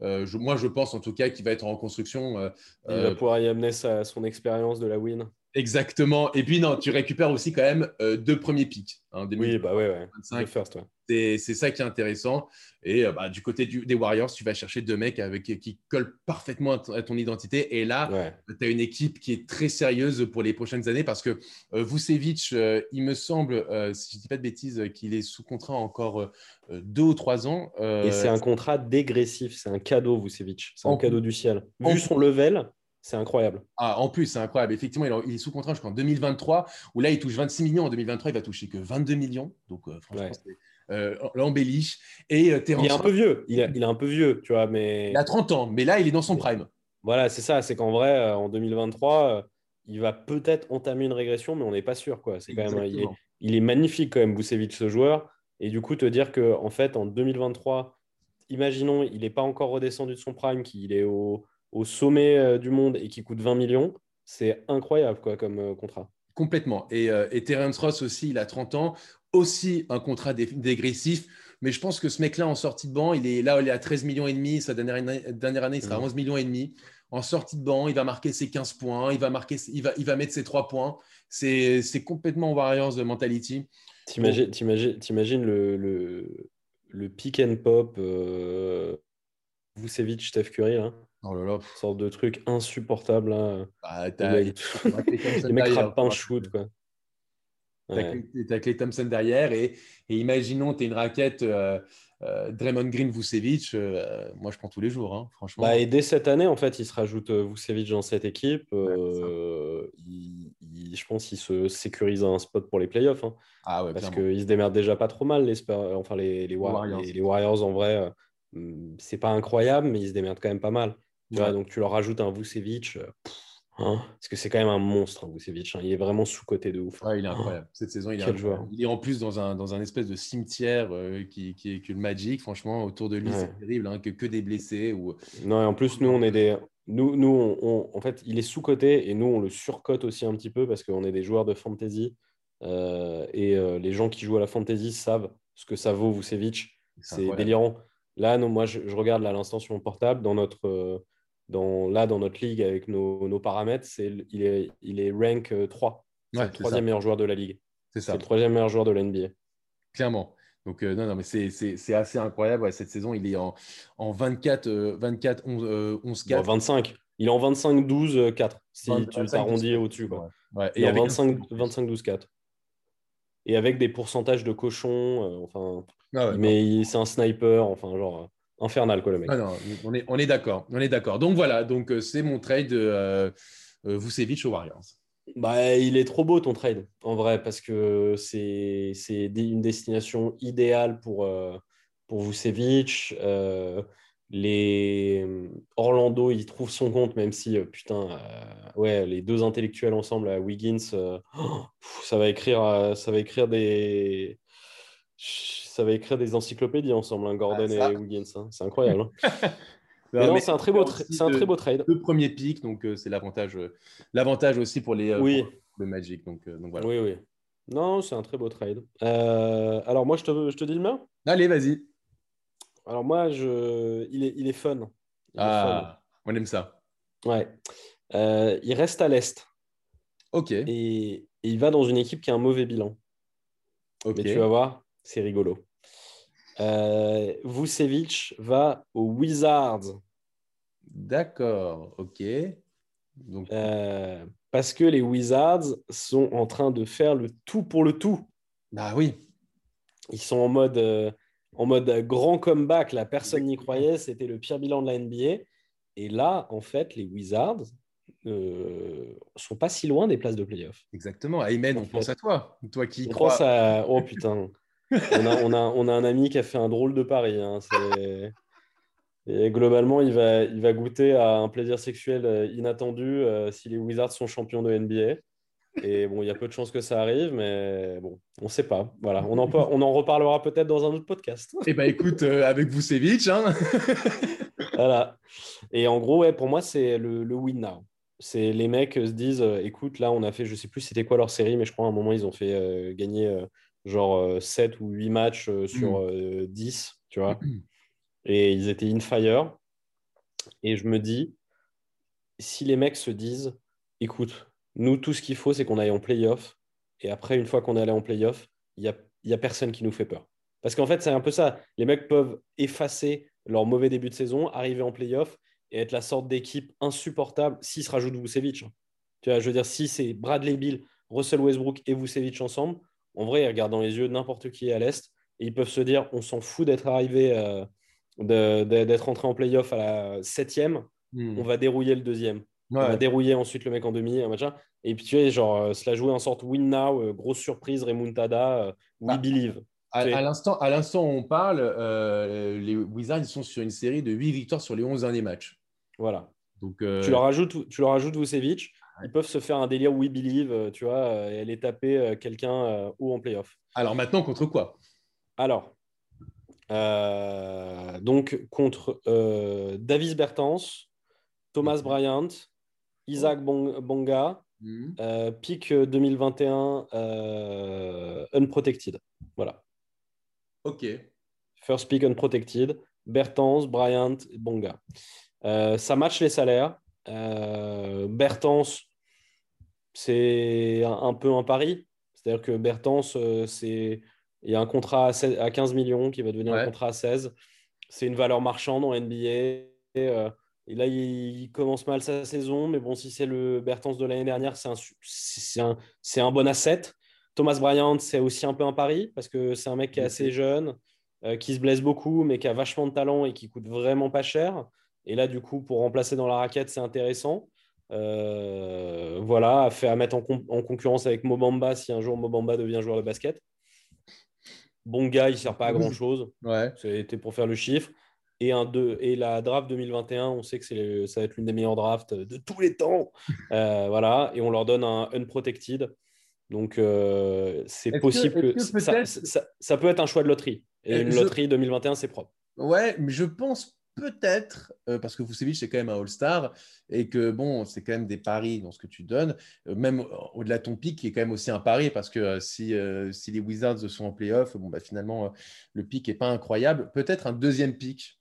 Euh, moi, je pense en tout cas qu'il va être en reconstruction. Il va pouvoir y amener sa, son expérience de la win. Exactement. Et puis, non, tu récupères aussi quand même deux premiers pics. Hein, oui, bah ouais, ouais. First, ouais. C'est ça qui est intéressant. Et euh, bah, du côté des Warriors, tu vas chercher deux mecs avec, qui collent parfaitement à, ton identité. Et là, tu as une équipe qui est très sérieuse pour les prochaines années parce que euh, Vucevic, euh, il me semble, si je ne dis pas de bêtises, qu'il est sous contrat encore deux ou trois ans. et c'est un contrat dégressif. C'est un cadeau, Vucevic. C'est un cadeau du ciel. Vu son level, c'est incroyable. Ah, en plus, c'est incroyable. Effectivement, il, est sous contrat jusqu'en 2023, où là, il touche 26 millions. En 2023, il va toucher que 22 millions. Donc, franchement, c'est euh, l'embelliche. Et euh, Il est un peu vieux. Il, est un peu vieux, tu vois, mais. Il a 30 ans, mais là, il est dans son prime. Voilà, c'est ça. C'est qu'en vrai, euh, en 2023, il va peut-être entamer une régression, mais on n'est pas sûr. Quoi. C'est quand même, il est, magnifique quand même, Boucevic, ce joueur. Et du coup, te dire que en fait, en 2023, imaginons, il n'est pas encore redescendu de son prime, qu'il est au, sommet du monde et qu'il coûte 20 millions, c'est incroyable quoi, comme contrat. Complètement. Et, et Terence Ross aussi, il a 30 ans aussi un contrat dégressif. Mais je pense que ce mec-là, en sortie de banc, il est là, il est à 13 millions et demi. Sa dernière année, dernière année il sera à 11 millions et demi. En sortie de banc, il va marquer ses 15 points, il va, marquer, il va, il va mettre ses 3 points. C'est complètement Warriors de mentality. T'imagines le, le, le, pick and pop euh, Vucevic, Steph Curry, là? Oh là là. Sorte de truc insupportable. Là. Bah, les mecs pas un shoot. Quoi. Tu as, Clay Thompson derrière et, imaginons, tu es une raquette euh, euh, Draymond Green, Vucevic. Euh, moi, je prends tous les jours, hein, franchement. Bah, et dès cette année, en fait, il se rajoute Vucevic dans cette équipe. il, je pense qu'il se sécurise un spot pour les playoffs. Hein. ah ouais, parce qu'ils se démerdent déjà pas trop mal, les, enfin, les, les, Warriors. Les, Warriors, en vrai, c'est pas incroyable, mais ils se démerdent quand même pas mal. Tu vois, donc, tu leur rajoutes un Vucevic. Hein Parce que c'est quand même un monstre, hein, Vucevic. Hein. Il est vraiment sous-côté de ouf. il est incroyable. Cette saison, il est joueur. Il est en plus dans un, dans un espèce de cimetière euh, qui, qui, est que le Magic. Franchement, autour de lui, c'est terrible. que, que des blessés. Ou... Non, et en plus, nous, on est des. Nous, nous on, en fait, il est sous-côté et nous, on le surcote aussi un petit peu parce qu'on est des joueurs de fantasy. Euh, et euh, les gens qui jouent à la fantasy savent ce que ça vaut, Vucevic. C'est délirant. Là, non, moi, je, je regarde à l'instant sur mon portable dans notre dans, là, dans notre ligue, avec nos, paramètres, c'est, il, est, il est rank 3. Euh, c'est le troisième meilleur joueur de la ligue. C'est ça. C'est le troisième meilleur joueur de l'NBA. Clairement. Donc, euh, non, non, mais c'est assez incroyable. cette saison, il est en, en 24, 24 11, 11 4. 25. Il est en 25, 12, 4. Si tu t'arrondis au-dessus. Ouais. Et il est en 25, 25, 12, 4. Et avec des pourcentages de cochons. Euh, enfin, ah mais c'est un sniper. Enfin, genre infernal, quoi, le mec. Ah on est, on est d'accord. On est d'accord. Donc voilà, donc euh, c'est mon trade euh, euh, Vucevic aux Warriors. Bah, il est trop beau ton trade, en vrai, parce que c'est une destination idéale pour, euh, pour Vucevic. les Orlando, il trouve son compte, même si, putain, ouais, les deux intellectuels ensemble à Wiggins, ça, va écrire, ça va écrire des ça va écrire des encyclopédies ensemble, hein, Gordon ah, et Wiggins. Hein. C'est incroyable. Hein. c'est un très beau, c'est un très beau trade. Le premier pic, donc euh, c'est l'avantage, euh, l'avantage aussi pour les, euh, oui. le Magic. Donc, donc voilà. Oui, oui. Non, c'est un très beau trade. alors moi, je te, je te dis le mien? Allez, vas-y. Alors moi, je, il est, il est fun. ah, on aime ça. Ouais. il reste à l'est. Ok. Et, et, il va dans une équipe qui a un mauvais bilan. Ok. Mais tu vas voir, c'est rigolo. Euh, Vucevic va aux Wizards. D'accord, ok. Donc... Euh, parce que les Wizards sont en train de faire le tout pour le tout. Bah oui. Ils sont en mode, euh, en mode grand comeback. La personne n'y croyait. C'était le pire bilan de la NBA. Et là, en fait, les Wizards euh, sont pas si loin des places de playoff. Exactement. Amen, on pense à toi. Toi qui on crois. à... Oh putain on, a, on, a, on, a, un ami qui a fait un drôle de pari. Hein. Et globalement, il va, il va goûter à un plaisir sexuel euh, inattendu euh, si les Wizards sont champions de NBA. Et bon, il y a peu de chances que ça arrive, mais bon, on ne sait pas. Voilà, on en, on en reparlera peut-être dans un autre podcast. Eh bien, écoute, euh, avec Vucevic. Hein voilà. Et en gros, ouais, pour moi, c'est le, le, win now. C'est les mecs se disent, écoute, là, on a fait, je ne sais plus c'était quoi leur série, mais je crois à un moment, ils ont fait gagner genre 7 euh, ou 8 matchs euh, sur 10, mm. euh, tu vois. Et ils étaient in fire. Et je me dis, si les mecs se disent, écoute, Nous, tout ce qu'il faut, c'est qu'on aille en playoff. Et après, une fois qu'on est allé en playoff, il n'y a, y a personne qui nous fait peur. Parce qu'en fait, c'est un peu ça. Les mecs peuvent effacer leur mauvais début de saison, arriver en playoff et être la sorte d'équipe insupportable s'ils se rajoutent Vucevic. Tu vois, je veux dire, si c'est Bradley Bill, Russell Westbrook et Vucevic ensemble, en vrai, ils regardent dans les yeux n'importe qui à l'Est et ils peuvent se dire on s'en fout d'être arrivé, euh, d'être entré en playoff à la septième, hmm. on va dérouiller le deuxième. On va dérouiller ensuite le mec en demi, un machin. Et puis tu vois, genre, euh, cela jouait en sorte win now, euh, grosse surprise, remontada, we bah, believe. À, l'instant, à l'instant où on parle, les Wizards sont sur une série de 8 victoires sur les 11 derniers matchs. Voilà. Donc, tu leur ajoutes, tu leur ajoutes Vucevic, ils peuvent se faire un délire We Believe, euh, tu vois, euh, et aller taper euh, quelqu'un ou en playoff. Alors maintenant, contre quoi? Alors, donc contre Davis Bertens, Thomas Bryant, Isaac Bonga, hmm. pick 2021 unprotected. Voilà. Ok. First pick unprotected, Bertens, Bryant, Bonga. ça match les salaires. Bertens, c'est un, peu un pari. C'est-à-dire que Bertens, euh, c'est il y a un contrat à, 15 millions qui va devenir un contrat à 16. C'est une valeur marchande en NBA. Et, euh, et là, il, commence mal sa saison, mais bon, si c'est le Bertens de l'année dernière, c'est un, un, un, bon asset. Thomas Bryant, c'est aussi un peu un pari parce que c'est un mec qui est assez jeune, euh, qui se blesse beaucoup, mais qui a vachement de talent et qui coûte vraiment pas cher. Et là, du coup, pour remplacer dans la raquette, c'est intéressant. Euh, voilà, fait à mettre en, concurrence avec Mobamba si un jour Mobamba devient joueur de basket. Bon gars, il ne sert pas à grand chose. Ouais. C'était pour faire le chiffre. Et, un, deux, et la draft 2021, on sait que ça va être l'une des meilleures drafts de tous les temps. Euh, voilà, et on leur donne un unprotected. Donc, euh, c'est possible que, ça, ça, peut être un choix de loterie. Et une loterie 2021, c'est propre. Ouais, mais je pense peut-être, euh, parce que Vucevic, c'est quand même un All-Star, et que bon, c'est quand même des paris dans ce que tu donnes, euh, même au-delà de ton pic, qui est quand même aussi un pari, parce que euh, si, si les Wizards sont en playoff, bon, bah, finalement, le pic n'est pas incroyable. Peut-être un deuxième pic.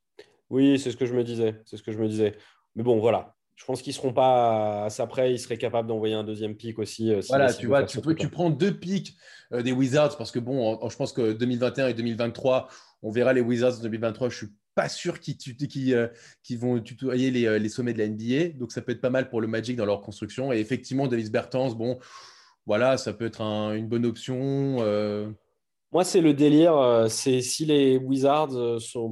Oui, c'est ce que je me disais. C'est ce que je me disais. Mais bon, voilà. Je pense qu'ils ne seront pas à ça près. Ils seraient capables d'envoyer un deuxième pic aussi. voilà, tu vois, tu, tu, prends deux pics des Wizards parce que bon, je pense que 2021 et 2023, on verra les Wizards 2023. Je suis pas sûr qu'ils qui, euh, vont tutoyer les, euh, les, sommets de la NBA. Donc, ça peut être pas mal pour le Magic dans leur construction. Et effectivement, Davis Bertans, bon, voilà, ça peut être une bonne option. Euh. Moi, c'est le délire. C'est si les Wizards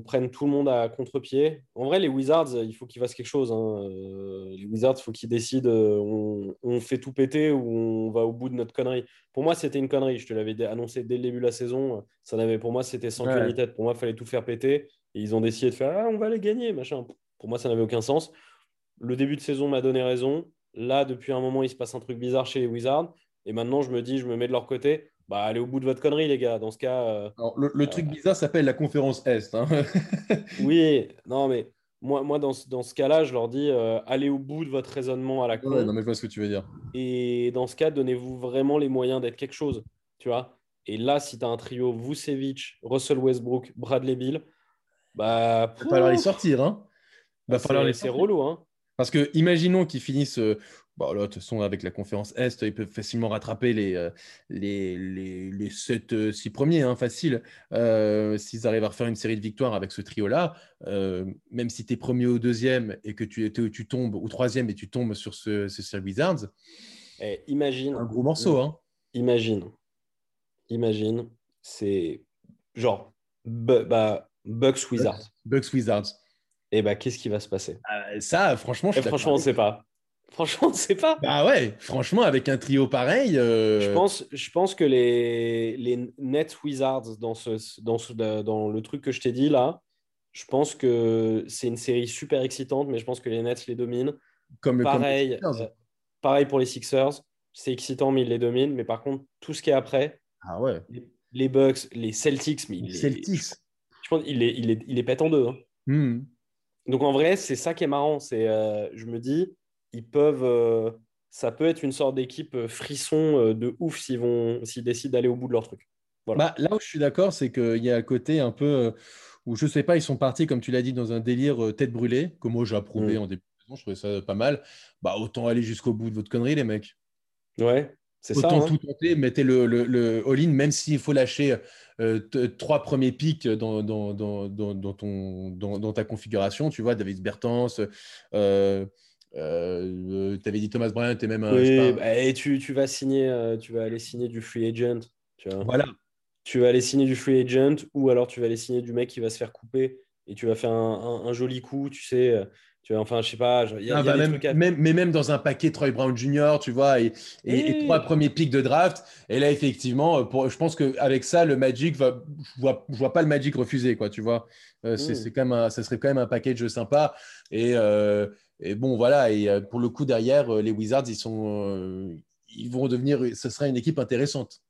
prennent tout le monde à contre-pied. En vrai, les Wizards, il faut qu'ils fassent quelque chose. Hein. Les Wizards, il faut qu'ils décident on, fait tout péter ou on va au bout de notre connerie. Pour moi, c'était une connerie. Je te l'avais annoncé dès le début de la saison. Ça n'avait, pour moi, c'était sans ouais. tête. Pour moi, il fallait tout faire péter. Et ils ont décidé de faire ah, on va les gagner, machin. Pour moi, ça n'avait aucun sens. Le début de saison m'a donné raison. Là, depuis un moment, il se passe un truc bizarre chez les Wizards. Et maintenant, je me dis, je me mets de leur côté. Bah, allez au bout de votre connerie, les gars. Dans ce cas. Euh, le, truc euh, bizarre s'appelle la conférence Est. Hein. oui, non, mais moi, moi dans, dans ce cas-là, je leur dis euh, allez au bout de votre raisonnement à la con. non, mais je vois ce que tu veux dire. Et dans ce cas, donnez-vous vraiment les moyens d'être quelque chose. Tu vois Et là, si tu as un trio Vucevic, Russell Westbrook, Bradley Bill, bah, va falloir les sortir. Hein. Va falloir les C'est relou. Hein. Parce que imaginons qu'ils finissent. Euh, bon, là, de toute façon, avec la conférence Est, ils peuvent facilement rattraper les, euh, les, les, les 7, 6 euh, premiers, hein, facile. S'ils arrivent à refaire une série de victoires avec ce trio-là, même si tu es premier ou deuxième et que tu, tu tombes, ou troisième et tu tombes sur ce, ce, Wizards, eh, imagine. Un gros morceau. Hein. Imagine. Imagine. C'est genre. Bah, Bucks Wizards. Bucks Wizards. Et eh bah, qu'est-ce qui va se passer? Euh, Ça, franchement, je eh, franchement, on ne sait pas. Franchement, on ne sait pas. Bah ouais, franchement, avec un trio pareil. Euh, je, pense, je pense que les, les Nets Wizards, dans, ce, dans, ce, dans le truc que je t'ai dit là, je pense que c'est une série super excitante, mais je pense que les Nets les dominent. Comme, pareil, euh, pareil pour les Sixers. C'est excitant, mais ils les dominent. Mais par contre, tout ce qui est après, ah ouais. les, Bucks, les Celtics, mais les Celtics. Je pense qu'il est, il est, il est pète en deux. Hein. Hmm. Donc en vrai, c'est ça qui est marrant. C'est, euh, je me dis, ils peuvent, euh, ça peut être une sorte d'équipe euh, frisson de ouf s'ils vont, s'ils décident d'aller au bout de leur truc. Bah, là où je suis d'accord, c'est qu'il y a un côté un peu où je sais pas, ils sont partis comme tu l'as dit dans un délire tête brûlée que moi j'ai approuvé hmm. en début de saison. Je trouvais ça pas mal. Bah autant aller jusqu'au bout de votre connerie, les mecs. Ouais, c'est ça. Autant hein. tout tenter, mettez le, le, le all-in, même s'il faut lâcher euh, t- trois premiers pics dans, dans, dans, dans, dans ton, dans, dans ta configuration. Tu vois, David Bertens, euh, euh, tu avais dit Thomas Bryant et même un. je sais Oui, pas, bah, et tu, tu vas signer, tu vas aller signer du free agent. Tu vois. Voilà. Tu vas aller signer du free agent ou alors tu vas aller signer du mec qui va se faire couper et tu vas faire un, un- un joli coup, tu sais. Tu vois, enfin, je sais pas, il y a, Ah, il y a bah, des même, trucs à- même- mais même dans un paquet Troy Brown Jr., tu vois, et, et, et Oui. trois premiers pics de draft. Et là, effectivement, euh, pour, je pense qu'avec ça, le Magic va. Je vois, je vois pas le Magic refuser, quoi, tu vois. Euh, c'est Mm. c'est quand même un- ça serait quand même un package sympa. Et, euh, et bon, voilà. Et pour le coup, derrière, les Wizards, ils sont. euh, ils vont devenir. Ce sera une équipe intéressante.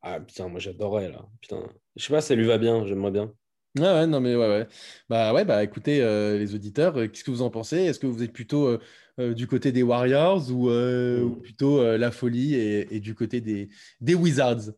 Ah putain, moi j'adorais là. Putain, je sais pas, ça lui va bien, j'aimerais bien. Ouais, ouais, non, mais ouais, ouais. Bah, ouais, bah, écoutez, euh, les auditeurs, euh, qu'est-ce que vous en pensez? Est-ce que vous êtes plutôt euh, du côté des Warriors ou, euh, Mm. ou plutôt la folie et, et du côté des, des Wizards?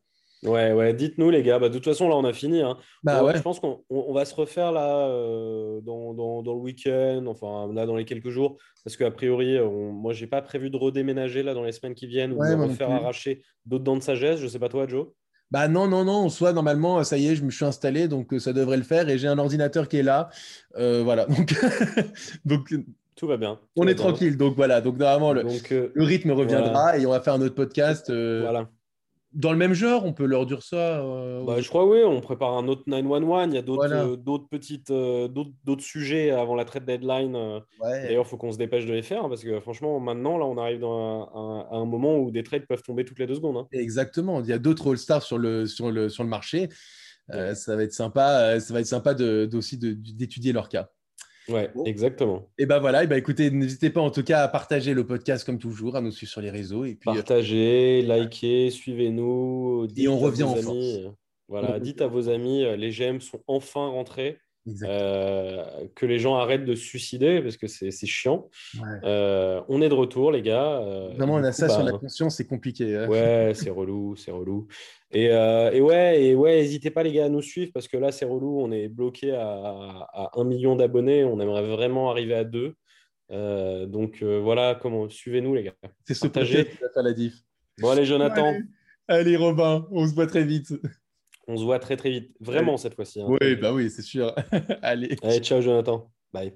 Ouais, ouais, dites-nous les gars. Bah, de toute façon, là on a fini. hein. Bah On- ouais. Je pense qu'on on- on va se refaire là euh, dans, dans- dans le week-end, enfin là dans les quelques jours, parce qu'a priori, on- moi j'ai pas prévu de redéménager là dans les semaines qui viennent ou Ouais, de refaire arracher d'autres dents de sagesse. Je sais pas toi, Joe? Bah non, non, non, en soi, normalement, ça y est, je me suis installé, donc euh, ça devrait le faire et j'ai un ordinateur qui est là. Euh, voilà, donc, donc Tout va bien. tout on va est bien. tranquille. Donc voilà, donc normalement, le, Donc euh, le rythme reviendra et on va faire un autre podcast euh, voilà. Dans le même genre. On peut leur dire ça. euh, Bah, je crois oui, on prépare un autre 911. Il y a d'autres Voilà. euh, petites euh, d'autres d'autres sujets avant la trade deadline. Ouais. D'ailleurs, il faut qu'on se dépêche de les faire parce que franchement, maintenant, là, on arrive dans un, un- à un moment où des trades peuvent tomber toutes les deux secondes. hein. Exactement. Il y a d'autres All-Stars sur le, sur, le, sur le marché. Ouais. ça va être sympa, ça va être sympa de, d'aussi de- d'étudier leur cas. Ouais, Bon. exactement. Et ben voilà, et ben écoutez, n'hésitez pas en tout cas à partager le podcast comme toujours, à nous suivre sur les réseaux. Et puis, euh, Partagez, likez, suivez-nous. dites on revient en amis, force. euh, Voilà, dites à vos amis, euh, les GM sont enfin rentrés. Euh, que les gens arrêtent de se suicider parce que c'est chiant. Ouais. Euh, on est de retour, les gars. euh, Vraiment, on a ça sur bah, la conscience, c'est compliqué. hein. Ouais, c'est relou, c'est relou. Et, et ouais, et ouais, n'hésitez pas les gars à nous suivre parce que là c'est relou, on est bloqué à, à 1 million d'abonnés, on aimerait vraiment arriver à 2. Euh, donc voilà, comment suivez-nous les gars. C'est ce podcast qui va faire la diff. Bon allez Jonathan, Allez. Allez, Robin, on se voit très vite. On se voit très très vite, vraiment cette fois-ci. hein. Oui, bah oui, c'est sûr. Allez. Allez, ciao Jonathan, bye.